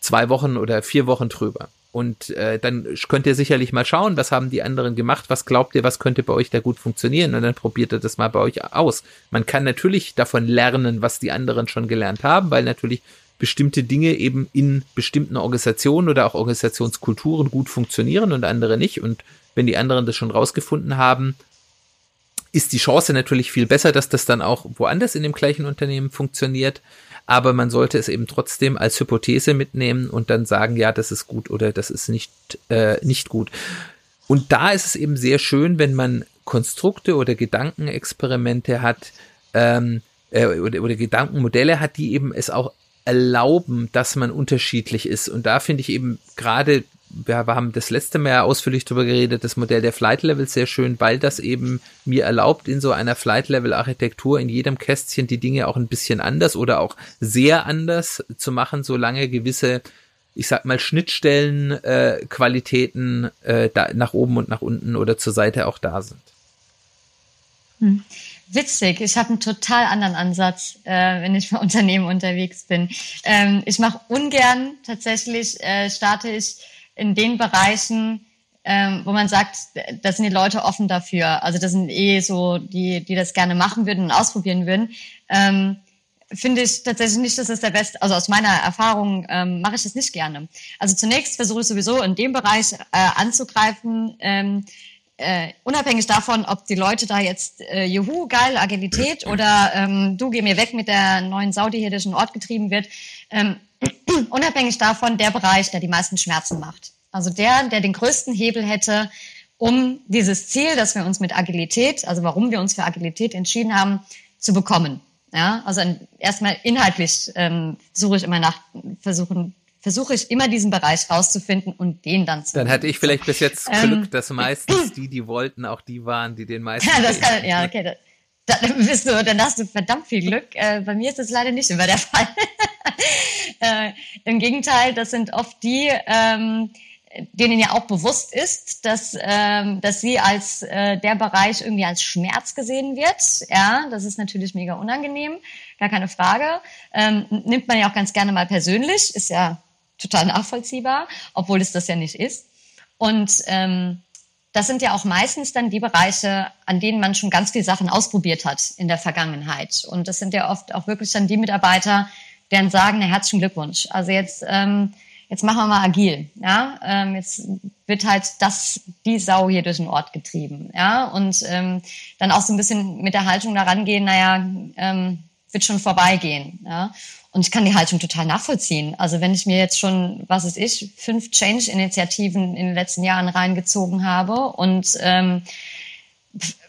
zwei Wochen oder vier Wochen drüber. Und äh, dann könnt ihr sicherlich mal schauen, was haben die anderen gemacht, was glaubt ihr, was könnte bei euch da gut funktionieren und dann probiert ihr das mal bei euch aus. Man kann natürlich davon lernen, was die anderen schon gelernt haben, weil natürlich bestimmte Dinge eben in bestimmten Organisationen oder auch Organisationskulturen gut funktionieren und andere nicht. Und wenn die anderen das schon rausgefunden haben, ist die Chance natürlich viel besser, dass das dann auch woanders in dem gleichen Unternehmen funktioniert aber man sollte es eben trotzdem als Hypothese mitnehmen und dann sagen, ja, das ist gut oder das ist nicht, äh, nicht gut. Und da ist es eben sehr schön, wenn man Konstrukte oder Gedankenexperimente hat ähm, äh, oder, oder Gedankenmodelle hat, die eben es auch erlauben, dass man unterschiedlich ist. Und da finde ich eben gerade wir haben das letzte Mal ausführlich darüber geredet, das Modell der Flight Level sehr schön, weil das eben mir erlaubt, in so einer Flight Level Architektur in jedem Kästchen die Dinge auch ein bisschen anders oder auch sehr anders zu machen, solange gewisse, ich sag mal, Schnittstellen, äh, Qualitäten äh, da, nach oben und nach unten oder zur Seite auch da sind. Hm. Witzig, ich habe einen total anderen Ansatz, äh, wenn ich für Unternehmen unterwegs bin. Ähm, ich mache ungern tatsächlich, äh, starte ich in den Bereichen, ähm, wo man sagt, da sind die Leute offen dafür. Also das sind eh so, die, die das gerne machen würden und ausprobieren würden. Ähm, finde ich tatsächlich nicht, dass das der beste, also aus meiner Erfahrung ähm, mache ich das nicht gerne. Also zunächst versuche ich sowieso in dem Bereich äh, anzugreifen, ähm, äh, unabhängig davon, ob die Leute da jetzt äh, Juhu, geil, Agilität oder ähm, du geh mir weg mit der neuen Sau, die hier durch den Ort getrieben wird. Ähm, unabhängig davon der Bereich, der die meisten Schmerzen macht. Also der, der den größten Hebel hätte, um dieses Ziel, dass wir uns mit Agilität, also warum wir uns für Agilität entschieden haben, zu bekommen. Ja, also erstmal inhaltlich ähm, suche ich immer nach, versuchen, versuche ich immer diesen Bereich rauszufinden und den dann zu. Dann hatte ich vielleicht bis jetzt Glück, ähm, dass meistens die, die wollten, auch die waren, die den meisten. Ja, das kann, ja, okay. Das, dann bist du, dann hast du verdammt viel Glück. Äh, bei mir ist das leider nicht immer der Fall. Äh, Im Gegenteil, das sind oft die, ähm, denen ja auch bewusst ist, dass, ähm, dass sie als äh, der Bereich irgendwie als Schmerz gesehen wird. Ja, das ist natürlich mega unangenehm, gar keine Frage. Ähm, nimmt man ja auch ganz gerne mal persönlich, ist ja total nachvollziehbar, obwohl es das ja nicht ist. Und ähm, das sind ja auch meistens dann die Bereiche, an denen man schon ganz viele Sachen ausprobiert hat in der Vergangenheit. Und das sind ja oft auch wirklich dann die Mitarbeiter, deren sagen, na, herzlichen Glückwunsch. Also jetzt, ähm, jetzt machen wir mal agil. Ja, ähm, jetzt wird halt das, die Sau hier durch den Ort getrieben. Ja, und ähm, dann auch so ein bisschen mit der Haltung daran gehen, naja, ähm, wird schon vorbeigehen. Ja. Und ich kann die Haltung total nachvollziehen. Also wenn ich mir jetzt schon, was ist ich, fünf Change-Initiativen in den letzten Jahren reingezogen habe und ähm,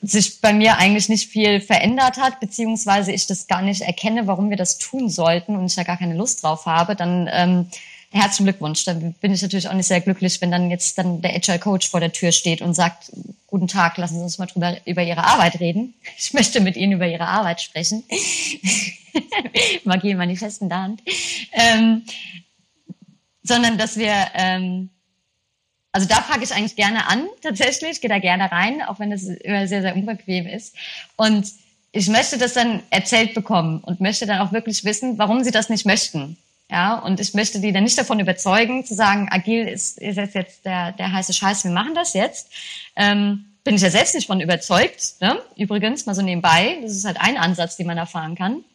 sich bei mir eigentlich nicht viel verändert hat, beziehungsweise ich das gar nicht erkenne, warum wir das tun sollten und ich da gar keine Lust drauf habe, dann ähm, herzlichen Glückwunsch. Dann bin ich natürlich auch nicht sehr glücklich, wenn dann jetzt dann der Agile Coach vor der Tür steht und sagt, guten Tag, lassen Sie uns mal drüber, über Ihre Arbeit reden. Ich möchte mit Ihnen über Ihre Arbeit sprechen. Magie Manifest in Hand. Ähm, sondern dass wir, ähm, also da frage ich eigentlich gerne an, tatsächlich, gehe da gerne rein, auch wenn es immer sehr, sehr unbequem ist. Und ich möchte das dann erzählt bekommen und möchte dann auch wirklich wissen, warum sie das nicht möchten. Ja, und ich möchte die dann nicht davon überzeugen, zu sagen, agil ist, ist jetzt der, der heiße Scheiß, wir machen das jetzt. Ähm, bin ich ja selbst nicht von überzeugt. Ne? Übrigens, mal so nebenbei, das ist halt ein Ansatz, den man erfahren kann.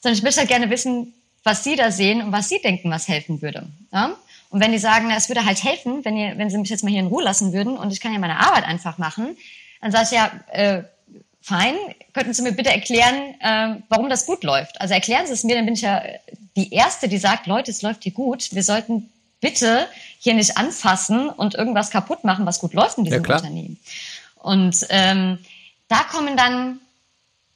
Sondern ich möchte halt gerne wissen, was Sie da sehen und was Sie denken, was helfen würde. Ja? Und wenn die sagen, na, es würde halt helfen, wenn, ihr, wenn Sie mich jetzt mal hier in Ruhe lassen würden und ich kann ja meine Arbeit einfach machen, dann sage ich ja, äh, fein, könnten Sie mir bitte erklären, äh, warum das gut läuft? Also erklären Sie es mir, dann bin ich ja die Erste, die sagt, Leute, es läuft hier gut. Wir sollten bitte hier nicht anfassen und irgendwas kaputt machen, was gut läuft in diesem ja, Unternehmen. Und ähm, da kommen dann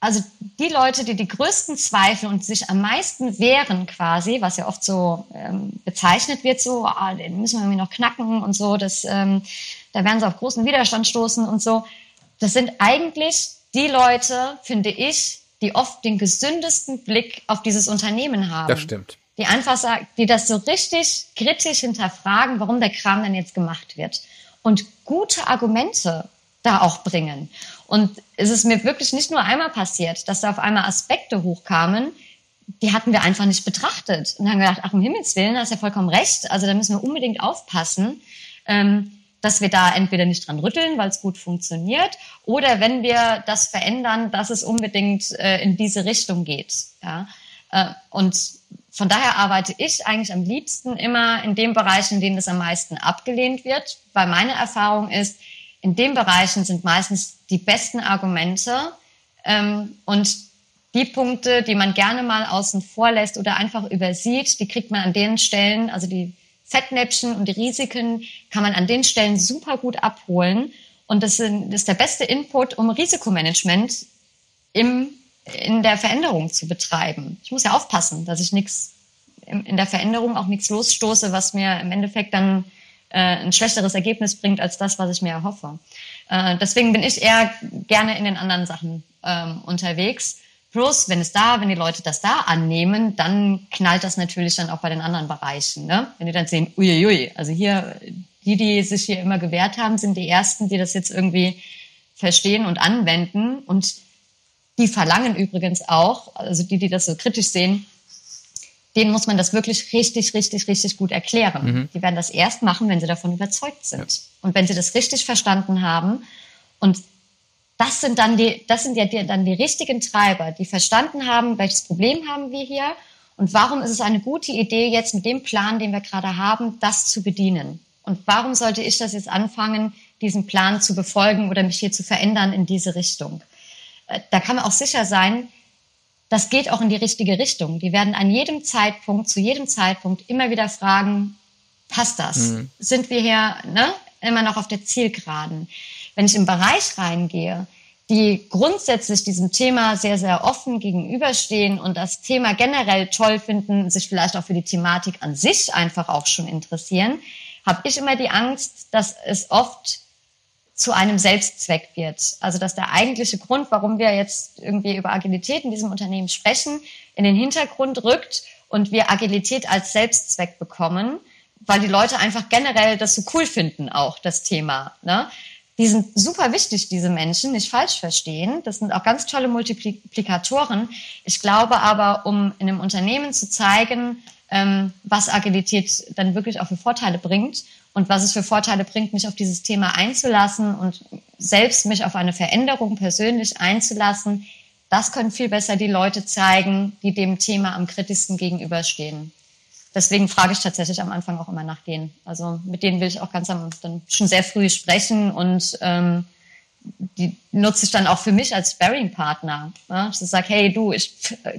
also die Leute, die die größten Zweifel und sich am meisten wehren quasi, was ja oft so ähm, bezeichnet wird, so, ah, den müssen wir irgendwie noch knacken und so, das, ähm, da werden sie auf großen Widerstand stoßen und so. Das sind eigentlich die Leute, finde ich, die oft den gesündesten Blick auf dieses Unternehmen haben. Das stimmt. Die einfach sagen, die das so richtig kritisch hinterfragen, warum der Kram dann jetzt gemacht wird. Und gute Argumente da auch bringen. Und es ist mir wirklich nicht nur einmal passiert, dass da auf einmal Aspekte hochkamen, die hatten wir einfach nicht betrachtet. Und haben gedacht, ach, um Himmels Willen, da hast ja vollkommen recht. Also da müssen wir unbedingt aufpassen, ähm, dass wir da entweder nicht dran rütteln, weil es gut funktioniert, oder wenn wir das verändern, dass es unbedingt äh, in diese Richtung geht. Ja? Äh, und von daher arbeite ich eigentlich am liebsten immer in den Bereichen, in denen es am meisten abgelehnt wird, weil meine Erfahrung ist, in den Bereichen sind meistens die besten Argumente ähm, und die Punkte, die man gerne mal außen vor lässt oder einfach übersieht, die kriegt man an den Stellen, also die Fettnäpfchen und die Risiken kann man an den Stellen super gut abholen. Und das ist der beste Input, um Risikomanagement im, in der Veränderung zu betreiben. Ich muss ja aufpassen, dass ich nichts in der Veränderung auch nichts losstoße, was mir im Endeffekt dann äh, ein schlechteres Ergebnis bringt als das, was ich mir erhoffe. Äh, deswegen bin ich eher gerne in den anderen Sachen ähm, unterwegs. Plus, wenn es da, wenn die Leute das da annehmen, dann knallt das natürlich dann auch bei den anderen Bereichen. Ne? Wenn die dann sehen, uiuiui, also hier, die, die sich hier immer gewehrt haben, sind die Ersten, die das jetzt irgendwie verstehen und anwenden. Und die verlangen übrigens auch, also die, die das so kritisch sehen, denen muss man das wirklich richtig, richtig, richtig gut erklären. Mhm. Die werden das erst machen, wenn sie davon überzeugt sind. Ja. Und wenn sie das richtig verstanden haben und das sind dann die, das sind ja die, dann die richtigen Treiber, die verstanden haben, welches Problem haben wir hier und warum ist es eine gute Idee, jetzt mit dem Plan, den wir gerade haben, das zu bedienen? Und warum sollte ich das jetzt anfangen, diesen Plan zu befolgen oder mich hier zu verändern in diese Richtung? Äh, da kann man auch sicher sein, das geht auch in die richtige Richtung. Die werden an jedem Zeitpunkt, zu jedem Zeitpunkt immer wieder fragen, passt das? Mhm. Sind wir hier ne, immer noch auf der Zielgeraden? wenn ich im Bereich reingehe, die grundsätzlich diesem Thema sehr, sehr offen gegenüberstehen und das Thema generell toll finden, sich vielleicht auch für die Thematik an sich einfach auch schon interessieren, habe ich immer die Angst, dass es oft zu einem Selbstzweck wird. Also dass der eigentliche Grund, warum wir jetzt irgendwie über Agilität in diesem Unternehmen sprechen, in den Hintergrund rückt und wir Agilität als Selbstzweck bekommen, weil die Leute einfach generell das so cool finden, auch das Thema. Ne? Die sind super wichtig, diese Menschen, nicht falsch verstehen. Das sind auch ganz tolle Multiplikatoren. Ich glaube aber, um in einem Unternehmen zu zeigen, ähm, was Agilität dann wirklich auch für Vorteile bringt und was es für Vorteile bringt, mich auf dieses Thema einzulassen und selbst mich auf eine Veränderung persönlich einzulassen, das können viel besser die Leute zeigen, die dem Thema am kritischsten gegenüberstehen deswegen frage ich tatsächlich am Anfang auch immer nach denen. Also mit denen will ich auch ganz am, dann schon sehr früh sprechen und ähm, die nutze ich dann auch für mich als Sparring-Partner. Ja? Ich sage, hey du, ich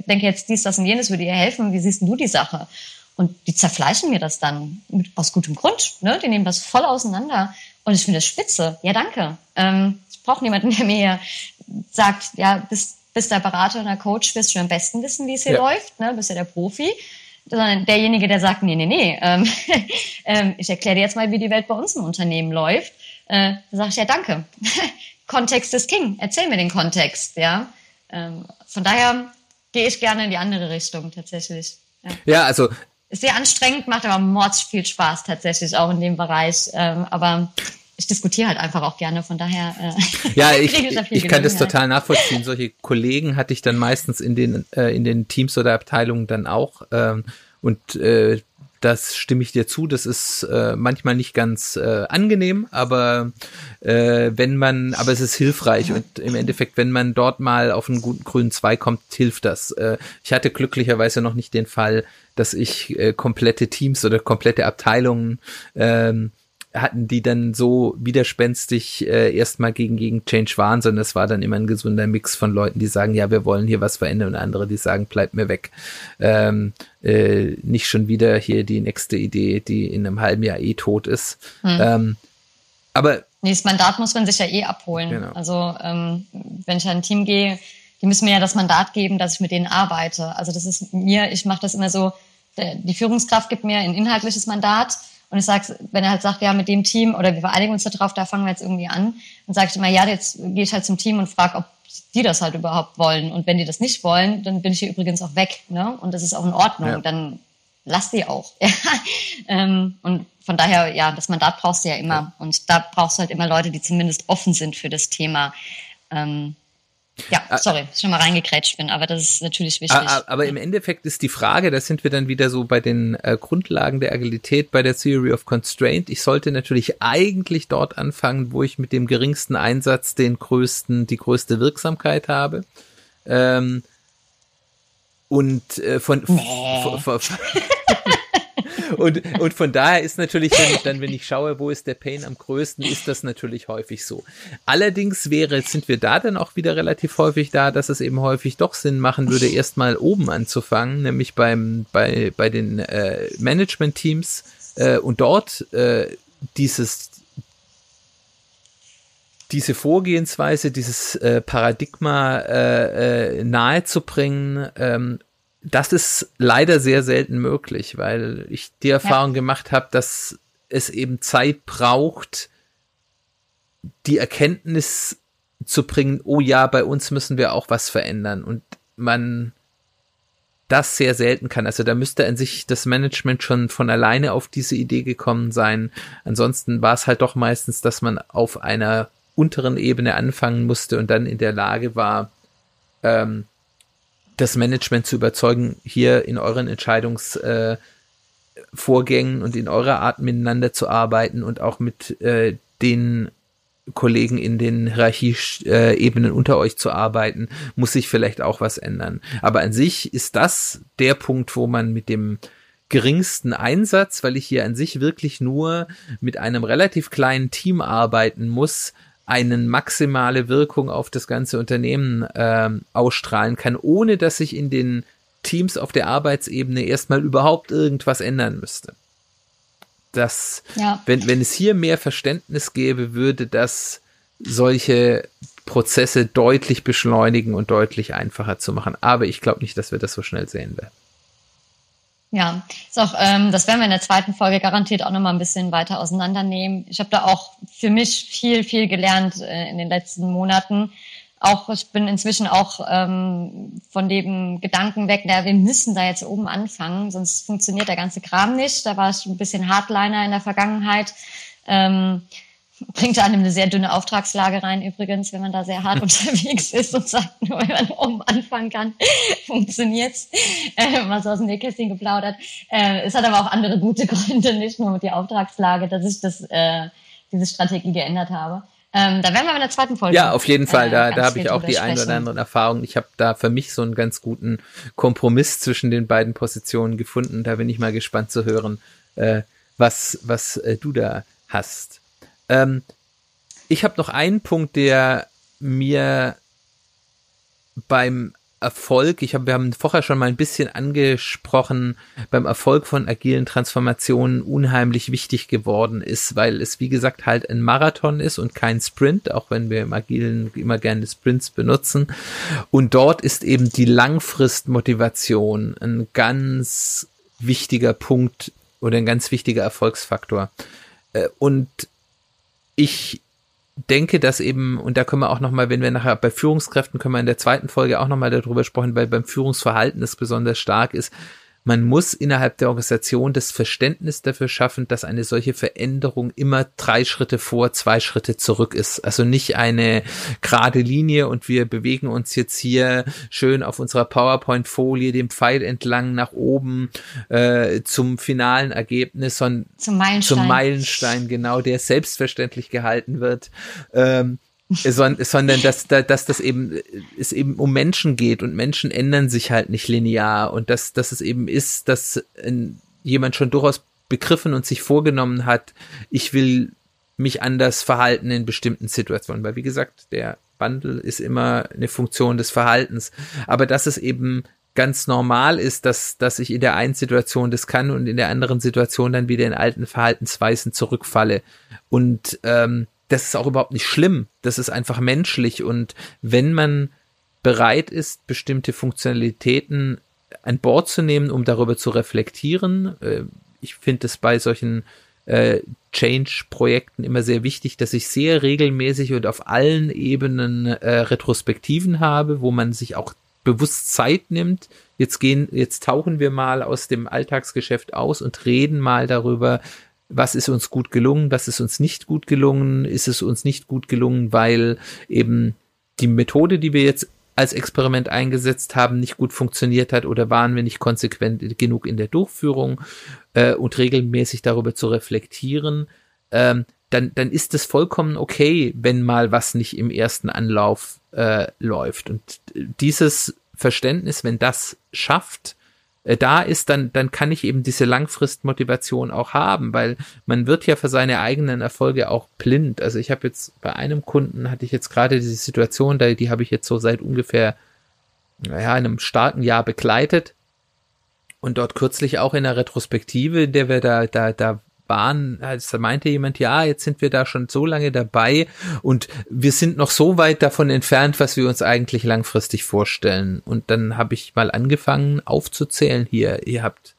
denke jetzt dies, das und jenes würde dir helfen. Wie siehst du die Sache? Und die zerfleischen mir das dann mit, aus gutem Grund. Ne? Die nehmen das voll auseinander. Und ich finde das spitze. Ja, danke. Ähm, ich brauche niemanden, der mir sagt, ja, bist, bist der Berater oder Coach, wirst du am besten wissen, wie es hier ja. läuft. Ne? Bist ja der Profi sondern derjenige, der sagt, nee, nee, nee, ähm, ähm, ich erkläre dir jetzt mal, wie die Welt bei uns im Unternehmen läuft. Äh, da sage ich, ja, danke. Kontext ist King. Erzähl mir den Kontext, ja. Ähm, von daher gehe ich gerne in die andere Richtung tatsächlich. Ja, ja also ist sehr anstrengend, macht aber mords viel Spaß tatsächlich auch in dem Bereich. Ähm, aber ich diskutiere halt einfach auch gerne, von daher. Äh, ja, ich, ich, ich kann das total nachvollziehen. Solche Kollegen hatte ich dann meistens in den äh, in den Teams oder Abteilungen dann auch ähm, und äh, das stimme ich dir zu. Das ist äh, manchmal nicht ganz äh, angenehm, aber äh, wenn man, aber es ist hilfreich und im Endeffekt, wenn man dort mal auf einen guten grünen Zweig kommt, hilft das. Äh, ich hatte glücklicherweise noch nicht den Fall, dass ich äh, komplette Teams oder komplette Abteilungen ähm, hatten die dann so widerspenstig äh, erstmal gegen, gegen Change waren, sondern es war dann immer ein gesunder Mix von Leuten, die sagen, ja, wir wollen hier was verändern und andere, die sagen, bleib mir weg. Ähm, äh, nicht schon wieder hier die nächste Idee, die in einem halben Jahr eh tot ist. Hm. Ähm, aber Nee, das Mandat muss man sich ja eh abholen. Genau. Also ähm, wenn ich an ein Team gehe, die müssen mir ja das Mandat geben, dass ich mit denen arbeite. Also das ist mir, ich mache das immer so, die Führungskraft gibt mir ein inhaltliches Mandat und ich sage, wenn er halt sagt, ja, mit dem Team oder wir vereinigen uns da drauf, da fangen wir jetzt irgendwie an, dann sage ich immer, ja, jetzt gehe ich halt zum Team und frage, ob die das halt überhaupt wollen. Und wenn die das nicht wollen, dann bin ich hier übrigens auch weg. Ne? Und das ist auch in Ordnung. Ja. Dann lass die auch. ähm, und von daher, ja, das Mandat brauchst du ja immer. Ja. Und da brauchst du halt immer Leute, die zumindest offen sind für das Thema. Ähm, ja, sorry, schon mal reingekrätscht bin, aber das ist natürlich wichtig. Aber im Endeffekt ist die Frage, da sind wir dann wieder so bei den äh, Grundlagen der Agilität, bei der Theory of Constraint. Ich sollte natürlich eigentlich dort anfangen, wo ich mit dem geringsten Einsatz den größten, die größte Wirksamkeit habe. Ähm, und äh, von, nee. von, von und, und von daher ist natürlich dann, dann, wenn ich schaue, wo ist der Pain am größten, ist das natürlich häufig so. Allerdings wäre, sind wir da dann auch wieder relativ häufig da, dass es eben häufig doch Sinn machen würde, erstmal oben anzufangen, nämlich beim, bei, bei den äh, Management-Teams äh, und dort äh, dieses diese Vorgehensweise, dieses äh, Paradigma äh, äh, nahezubringen ähm, das ist leider sehr selten möglich, weil ich die Erfahrung ja. gemacht habe, dass es eben Zeit braucht, die Erkenntnis zu bringen, oh ja, bei uns müssen wir auch was verändern und man das sehr selten kann. Also da müsste an sich das Management schon von alleine auf diese Idee gekommen sein. Ansonsten war es halt doch meistens, dass man auf einer unteren Ebene anfangen musste und dann in der Lage war, ähm, das Management zu überzeugen, hier in euren Entscheidungsvorgängen äh, und in eurer Art miteinander zu arbeiten und auch mit äh, den Kollegen in den Hierarchieebenen unter euch zu arbeiten, muss sich vielleicht auch was ändern. Aber an sich ist das der Punkt, wo man mit dem geringsten Einsatz, weil ich hier an sich wirklich nur mit einem relativ kleinen Team arbeiten muss, einen maximale Wirkung auf das ganze Unternehmen ähm, ausstrahlen kann, ohne dass sich in den Teams auf der Arbeitsebene erstmal überhaupt irgendwas ändern müsste. Das, ja. wenn, wenn es hier mehr Verständnis gäbe, würde das solche Prozesse deutlich beschleunigen und deutlich einfacher zu machen. Aber ich glaube nicht, dass wir das so schnell sehen werden. Ja, ist auch, ähm, das werden wir in der zweiten Folge garantiert auch nochmal ein bisschen weiter auseinandernehmen. Ich habe da auch für mich viel, viel gelernt äh, in den letzten Monaten. Auch ich bin inzwischen auch ähm, von dem Gedanken weg, na, wir müssen da jetzt oben anfangen, sonst funktioniert der ganze Kram nicht. Da war ich ein bisschen Hardliner in der Vergangenheit. Ähm, bringt einem eine sehr dünne Auftragslage rein übrigens, wenn man da sehr hart unterwegs ist und sagt, nur wenn man oben anfangen kann, funktioniert's. Äh, mal so aus dem Nähkästchen geplaudert. Äh, es hat aber auch andere gute Gründe, nicht nur mit der Auftragslage, dass ich das, äh, diese Strategie geändert habe. Ähm, da werden wir in der zweiten Folge. Ja, auf jeden Fall. Da, äh, da habe ich auch die ein oder anderen Erfahrungen. Ich habe da für mich so einen ganz guten Kompromiss zwischen den beiden Positionen gefunden. Da bin ich mal gespannt zu hören, äh, was, was äh, du da hast. Ähm, ich habe noch einen Punkt, der mir beim Erfolg, ich habe, wir haben vorher schon mal ein bisschen angesprochen, beim Erfolg von agilen Transformationen unheimlich wichtig geworden ist, weil es wie gesagt halt ein Marathon ist und kein Sprint, auch wenn wir im agilen immer gerne Sprints benutzen. Und dort ist eben die Langfristmotivation ein ganz wichtiger Punkt oder ein ganz wichtiger Erfolgsfaktor. Äh, und ich denke, dass eben, und da können wir auch nochmal, wenn wir nachher bei Führungskräften, können wir in der zweiten Folge auch nochmal darüber sprechen, weil beim Führungsverhalten es besonders stark ist, man muss innerhalb der Organisation das Verständnis dafür schaffen, dass eine solche Veränderung immer drei Schritte vor, zwei Schritte zurück ist. Also nicht eine gerade Linie und wir bewegen uns jetzt hier schön auf unserer PowerPoint-Folie dem Pfeil entlang nach oben äh, zum finalen Ergebnis, sondern zum Meilenstein. zum Meilenstein, genau, der selbstverständlich gehalten wird. Ähm, sondern dass, dass das eben es eben um Menschen geht und Menschen ändern sich halt nicht linear und dass, dass es eben ist, dass jemand schon durchaus begriffen und sich vorgenommen hat, ich will mich anders verhalten in bestimmten Situationen, weil wie gesagt, der Wandel ist immer eine Funktion des Verhaltens, aber dass es eben ganz normal ist, dass, dass ich in der einen Situation das kann und in der anderen Situation dann wieder in alten Verhaltensweisen zurückfalle. Und ähm, das ist auch überhaupt nicht schlimm. Das ist einfach menschlich. Und wenn man bereit ist, bestimmte Funktionalitäten an Bord zu nehmen, um darüber zu reflektieren, äh, ich finde es bei solchen äh, Change-Projekten immer sehr wichtig, dass ich sehr regelmäßig und auf allen Ebenen äh, Retrospektiven habe, wo man sich auch bewusst Zeit nimmt. Jetzt gehen, jetzt tauchen wir mal aus dem Alltagsgeschäft aus und reden mal darüber, was ist uns gut gelungen, was ist uns nicht gut gelungen, ist es uns nicht gut gelungen, weil eben die Methode, die wir jetzt als Experiment eingesetzt haben, nicht gut funktioniert hat oder waren wir nicht konsequent genug in der Durchführung äh, und regelmäßig darüber zu reflektieren, ähm, dann, dann ist es vollkommen okay, wenn mal was nicht im ersten Anlauf äh, läuft. Und dieses Verständnis, wenn das schafft, äh, da ist, dann, dann kann ich eben diese Langfristmotivation auch haben, weil man wird ja für seine eigenen Erfolge auch blind. Also ich habe jetzt bei einem Kunden hatte ich jetzt gerade diese Situation, die, die habe ich jetzt so seit ungefähr naja, einem starken Jahr begleitet. Und dort kürzlich auch in der Retrospektive, der wir da, da, da waren, also meinte jemand, ja, jetzt sind wir da schon so lange dabei und wir sind noch so weit davon entfernt, was wir uns eigentlich langfristig vorstellen. Und dann habe ich mal angefangen aufzuzählen hier, ihr habt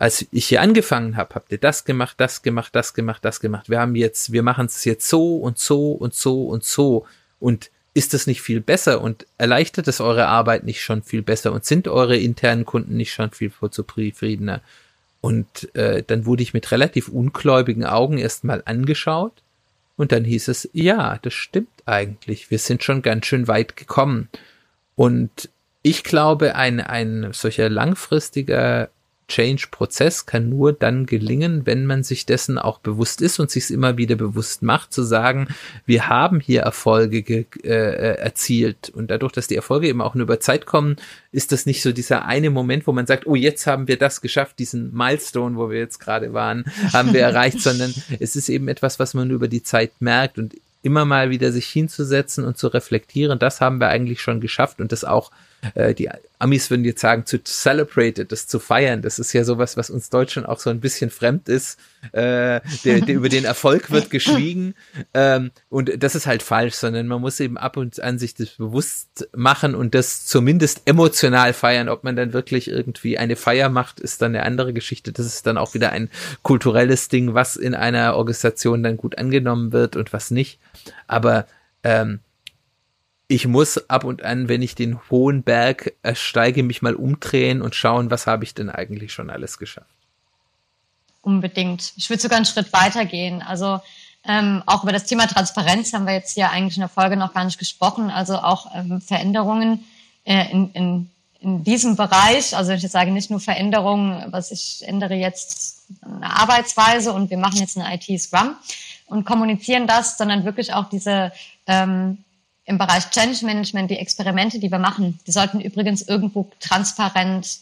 als ich hier angefangen habe, habt ihr das gemacht, das gemacht, das gemacht, das gemacht. Wir haben jetzt, wir machen es jetzt so und so und so und so. Und ist das nicht viel besser und erleichtert es eure Arbeit nicht schon viel besser und sind eure internen Kunden nicht schon viel zufriedener? Und äh, dann wurde ich mit relativ ungläubigen Augen erstmal angeschaut und dann hieß es, ja, das stimmt eigentlich, wir sind schon ganz schön weit gekommen. Und ich glaube, ein, ein solcher langfristiger Change-Prozess kann nur dann gelingen, wenn man sich dessen auch bewusst ist und sich es immer wieder bewusst macht, zu sagen, wir haben hier Erfolge äh, äh, erzielt. Und dadurch, dass die Erfolge eben auch nur über Zeit kommen, ist das nicht so dieser eine Moment, wo man sagt, oh, jetzt haben wir das geschafft, diesen Milestone, wo wir jetzt gerade waren, haben wir erreicht, sondern es ist eben etwas, was man über die Zeit merkt und immer mal wieder sich hinzusetzen und zu reflektieren, das haben wir eigentlich schon geschafft und das auch äh, die Amis würden jetzt sagen, zu celebrate das zu feiern. Das ist ja sowas, was uns Deutschen auch so ein bisschen fremd ist. Äh, der, der über den Erfolg wird geschwiegen. Ähm, und das ist halt falsch, sondern man muss eben ab und an sich das bewusst machen und das zumindest emotional feiern. Ob man dann wirklich irgendwie eine Feier macht, ist dann eine andere Geschichte. Das ist dann auch wieder ein kulturelles Ding, was in einer Organisation dann gut angenommen wird und was nicht. Aber ähm, ich muss ab und an, wenn ich den hohen Berg ersteige, mich mal umdrehen und schauen, was habe ich denn eigentlich schon alles geschafft. Unbedingt. Ich würde sogar einen Schritt weiter gehen. Also ähm, auch über das Thema Transparenz haben wir jetzt hier eigentlich in der Folge noch gar nicht gesprochen. Also auch ähm, Veränderungen äh, in, in, in diesem Bereich. Also ich sage nicht nur Veränderungen, was ich ändere jetzt eine Arbeitsweise und wir machen jetzt eine IT-Scrum und kommunizieren das, sondern wirklich auch diese ähm, im Bereich Change Management, die Experimente, die wir machen, die sollten übrigens irgendwo transparent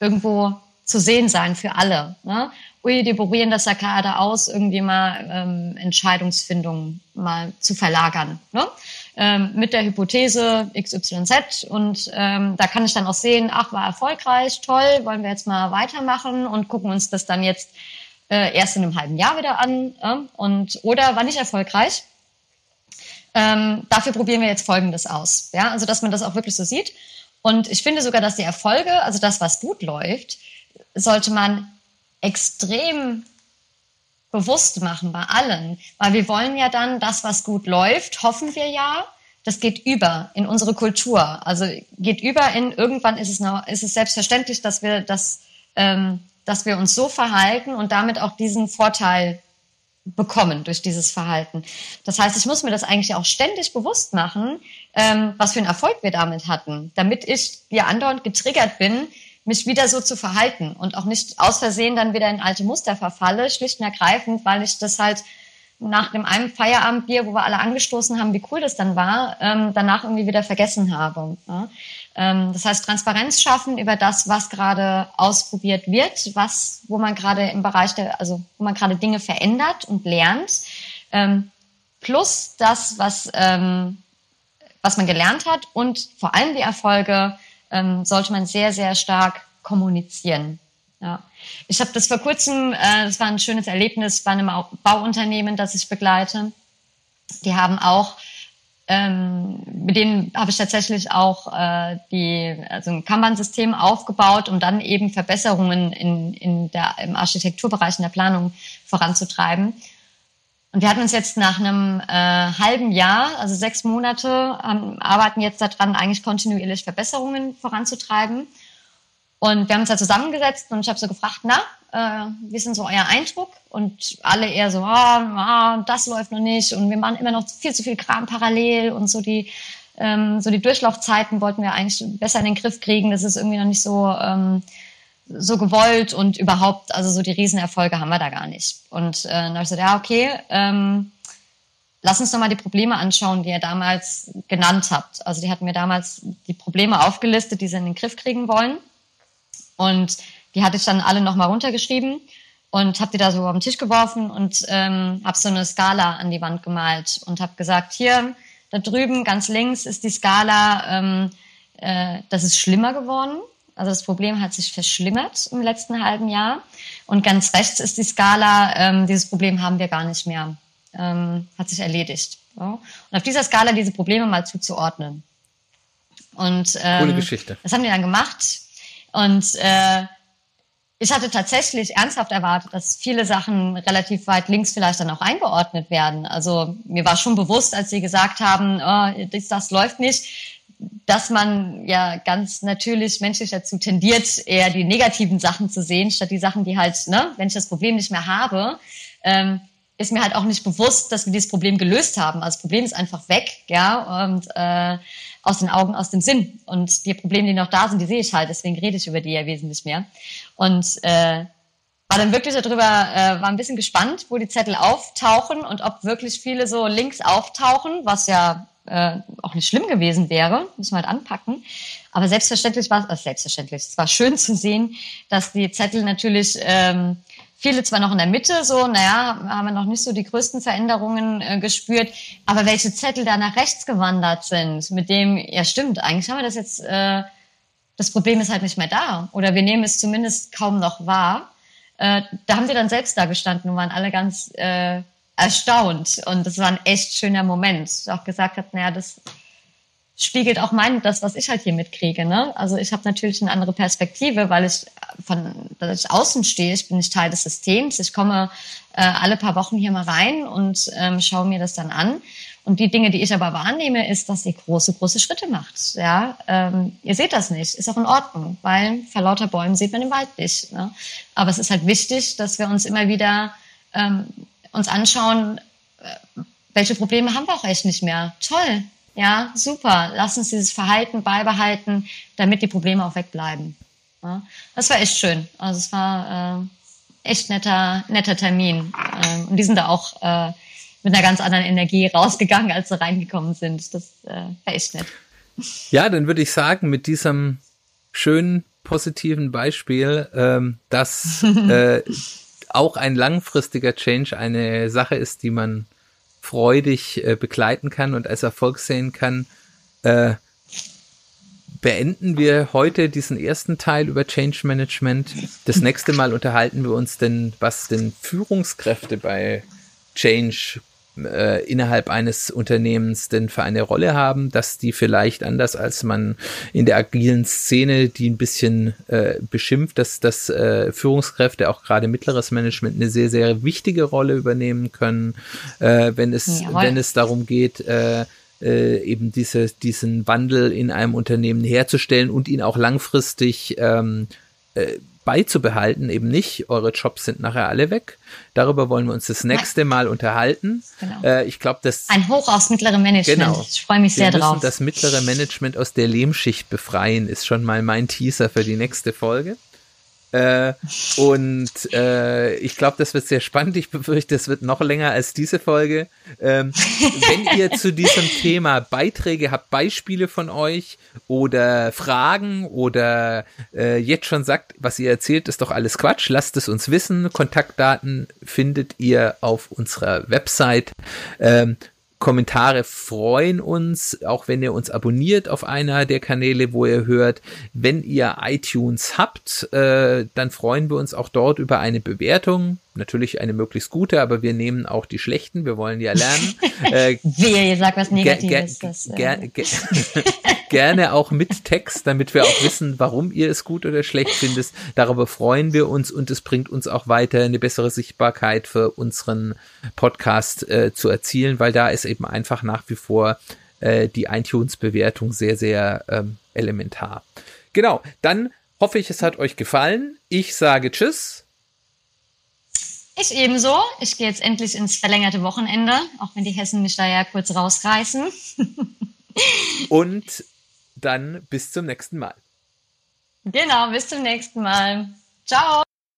irgendwo zu sehen sein für alle. Ne? Ui, die probieren das ja gerade aus, irgendwie mal ähm, Entscheidungsfindung mal zu verlagern. Ne? Ähm, mit der Hypothese XYZ und ähm, da kann ich dann auch sehen, ach, war erfolgreich, toll, wollen wir jetzt mal weitermachen und gucken uns das dann jetzt äh, erst in einem halben Jahr wieder an äh? und oder war nicht erfolgreich, ähm, dafür probieren wir jetzt Folgendes aus. Ja, also dass man das auch wirklich so sieht. Und ich finde sogar, dass die Erfolge, also das, was gut läuft, sollte man extrem bewusst machen bei allen, weil wir wollen ja dann das, was gut läuft, hoffen wir ja, das geht über in unsere Kultur. Also geht über in irgendwann ist es noch, ist es selbstverständlich, dass wir das, ähm, dass wir uns so verhalten und damit auch diesen Vorteil bekommen durch dieses Verhalten. Das heißt, ich muss mir das eigentlich auch ständig bewusst machen, ähm, was für einen Erfolg wir damit hatten, damit ich ja andauernd getriggert bin, mich wieder so zu verhalten und auch nicht aus Versehen dann wieder in alte Muster verfalle, schlicht und ergreifend, weil ich das halt nach dem einen Feierabendbier, wo wir alle angestoßen haben, wie cool das dann war, ähm, danach irgendwie wieder vergessen habe. Ja? Ähm, das heißt, Transparenz schaffen über das, was gerade ausprobiert wird, was, wo man gerade im Bereich der, also wo man gerade Dinge verändert und lernt, ähm, plus das, was, ähm, was man gelernt hat und vor allem die Erfolge sollte man sehr, sehr stark kommunizieren. Ja. Ich habe das vor kurzem, äh, das war ein schönes Erlebnis bei einem Bauunternehmen, das ich begleite. Die haben auch ähm, mit denen habe ich tatsächlich auch äh, die, also ein Kanban-System aufgebaut, um dann eben Verbesserungen in, in der, im Architekturbereich, in der Planung voranzutreiben. Und wir hatten uns jetzt nach einem äh, halben Jahr, also sechs Monate, ähm, arbeiten jetzt daran, eigentlich kontinuierlich Verbesserungen voranzutreiben. Und wir haben uns da zusammengesetzt und ich habe so gefragt, na, äh, wie ist denn so euer Eindruck? Und alle eher so, ah, ah, das läuft noch nicht und wir machen immer noch viel zu viel Kram parallel und so die Ähm, so die Durchlaufzeiten wollten wir eigentlich besser in den Griff kriegen. Das ist irgendwie noch nicht so, ähm, so gewollt und überhaupt, also so die Riesenerfolge haben wir da gar nicht. Und äh, dann habe ich gesagt, ja, okay, ähm, lass uns doch mal die Probleme anschauen, die ihr damals genannt habt. Also die hatten mir damals die Probleme aufgelistet, die sie in den Griff kriegen wollen. Und die hatte ich dann alle nochmal runtergeschrieben und habe die da so auf den Tisch geworfen und ähm, habe so eine Skala an die Wand gemalt und habe gesagt, hier, da drüben ganz links ist die Skala, ähm, äh, das ist schlimmer geworden. Also das Problem hat sich verschlimmert im letzten halben Jahr. Und ganz rechts ist die Skala, ähm, dieses Problem haben wir gar nicht mehr. Ähm, hat sich erledigt. So. Und auf dieser Skala diese Probleme mal zuzuordnen. Und ähm, Coole Geschichte. das haben die dann gemacht. Und äh, ich hatte tatsächlich ernsthaft erwartet, dass viele Sachen relativ weit links vielleicht dann auch eingeordnet werden. Also mir war schon bewusst, als sie gesagt haben, oh, das, das läuft nicht, dass man ja ganz natürlich menschlich dazu tendiert, eher die negativen Sachen zu sehen, statt die Sachen, die halt, ne, wenn ich das Problem nicht mehr habe, ähm, ist mir halt auch nicht bewusst, dass wir dieses Problem gelöst haben. Also das Problem ist einfach weg, ja, und äh, aus den Augen, aus dem Sinn. Und die Probleme, die noch da sind, die sehe ich halt, deswegen rede ich über die ja wesentlich mehr. Und äh, war dann wirklich darüber, äh, war ein bisschen gespannt, wo die Zettel auftauchen und ob wirklich viele so links auftauchen, was ja äh, auch nicht schlimm gewesen wäre, müssen wir halt anpacken. Aber selbstverständlich war es, äh, selbstverständlich, es war schön zu sehen, dass die Zettel natürlich ähm, Viele zwar noch in der Mitte, so, naja, haben wir noch nicht so die größten Veränderungen äh, gespürt, aber welche Zettel da nach rechts gewandert sind, mit dem, ja stimmt, eigentlich haben wir das jetzt, äh, das Problem ist halt nicht mehr da oder wir nehmen es zumindest kaum noch wahr. Äh, da haben wir dann selbst da gestanden und waren alle ganz äh, erstaunt und das war ein echt schöner Moment. Auch gesagt habe, naja, das spiegelt auch mein, das, was ich halt hier mitkriege. Ne? Also ich habe natürlich eine andere Perspektive, weil ich von dass ich außen stehe, ich bin nicht Teil des Systems. Ich komme äh, alle paar Wochen hier mal rein und ähm, schaue mir das dann an. Und die Dinge, die ich aber wahrnehme, ist, dass ihr große, große Schritte macht. Ja, ähm, ihr seht das nicht, ist auch in Ordnung, weil vor lauter Bäumen sieht man den Wald nicht. Ne? Aber es ist halt wichtig, dass wir uns immer wieder ähm, uns anschauen, äh, welche Probleme haben wir auch echt nicht mehr. Toll, ja, super. Lass uns dieses Verhalten beibehalten, damit die Probleme auch wegbleiben. Ja, das war echt schön. Also es war äh, echt netter, netter Termin. Ähm, und die sind da auch äh, mit einer ganz anderen Energie rausgegangen, als sie reingekommen sind. Das äh, war echt nett. Ja, dann würde ich sagen, mit diesem schönen, positiven Beispiel, ähm, dass äh, auch ein langfristiger Change eine Sache ist, die man freudig äh, begleiten kann und als Erfolg sehen kann, äh, beenden wir heute diesen ersten Teil über Change Management. Das nächste Mal unterhalten wir uns denn, was denn Führungskräfte bei Change äh, innerhalb eines Unternehmens denn für eine Rolle haben, dass die vielleicht anders als man in der agilen Szene, die ein bisschen äh, beschimpft, dass, dass äh, Führungskräfte, auch gerade mittleres Management, eine sehr, sehr wichtige Rolle übernehmen können, äh, wenn es, Jawohl. wenn es darum geht, äh, äh, eben diese, diesen Wandel in einem Unternehmen herzustellen und ihn auch langfristig ähm, äh, beizubehalten, eben nicht, eure Jobs sind nachher alle weg. Darüber wollen wir uns das nächste Mal unterhalten. Genau. Äh, ich glaube, das ein Hoch aufs mittlere Management. Genau. Ich freue mich sehr wir drauf. Müssen das mittlere Management aus der Lehmschicht befreien, ist schon mal mein Teaser für die nächste Folge. Äh, und äh, ich glaube, das wird sehr spannend. Ich befürchte, es wird noch länger als diese Folge. Ähm, wenn ihr zu diesem Thema Beiträge habt, Beispiele von euch oder Fragen oder äh, jetzt schon sagt, was ihr erzählt, ist doch alles Quatsch, lasst es uns wissen. Kontaktdaten findet ihr auf unserer Website. Ähm, Kommentare freuen uns, auch wenn ihr uns abonniert auf einer der Kanäle, wo ihr hört. Wenn ihr iTunes habt, äh, dann freuen wir uns auch dort über eine Bewertung. Natürlich eine möglichst gute, aber wir nehmen auch die schlechten. Wir wollen ja lernen. Äh, Wehe, ihr sagt was Negatives. Ger äh ger gerne auch mit Text, damit wir auch wissen, warum ihr es gut oder schlecht findet. Darüber freuen wir uns und es bringt uns auch weiter eine bessere Sichtbarkeit für unseren Podcast äh, zu erzielen, weil da ist eben einfach nach wie vor äh, die iTunes-Bewertung sehr, sehr ähm, elementar. Genau, dann hoffe ich, es hat euch gefallen. Ich sage Tschüss. Ich ebenso. Ich gehe jetzt endlich ins verlängerte Wochenende, auch wenn die Hessen mich da ja kurz rausreißen. Und dann bis zum nächsten Mal. Genau, bis zum nächsten Mal. Ciao.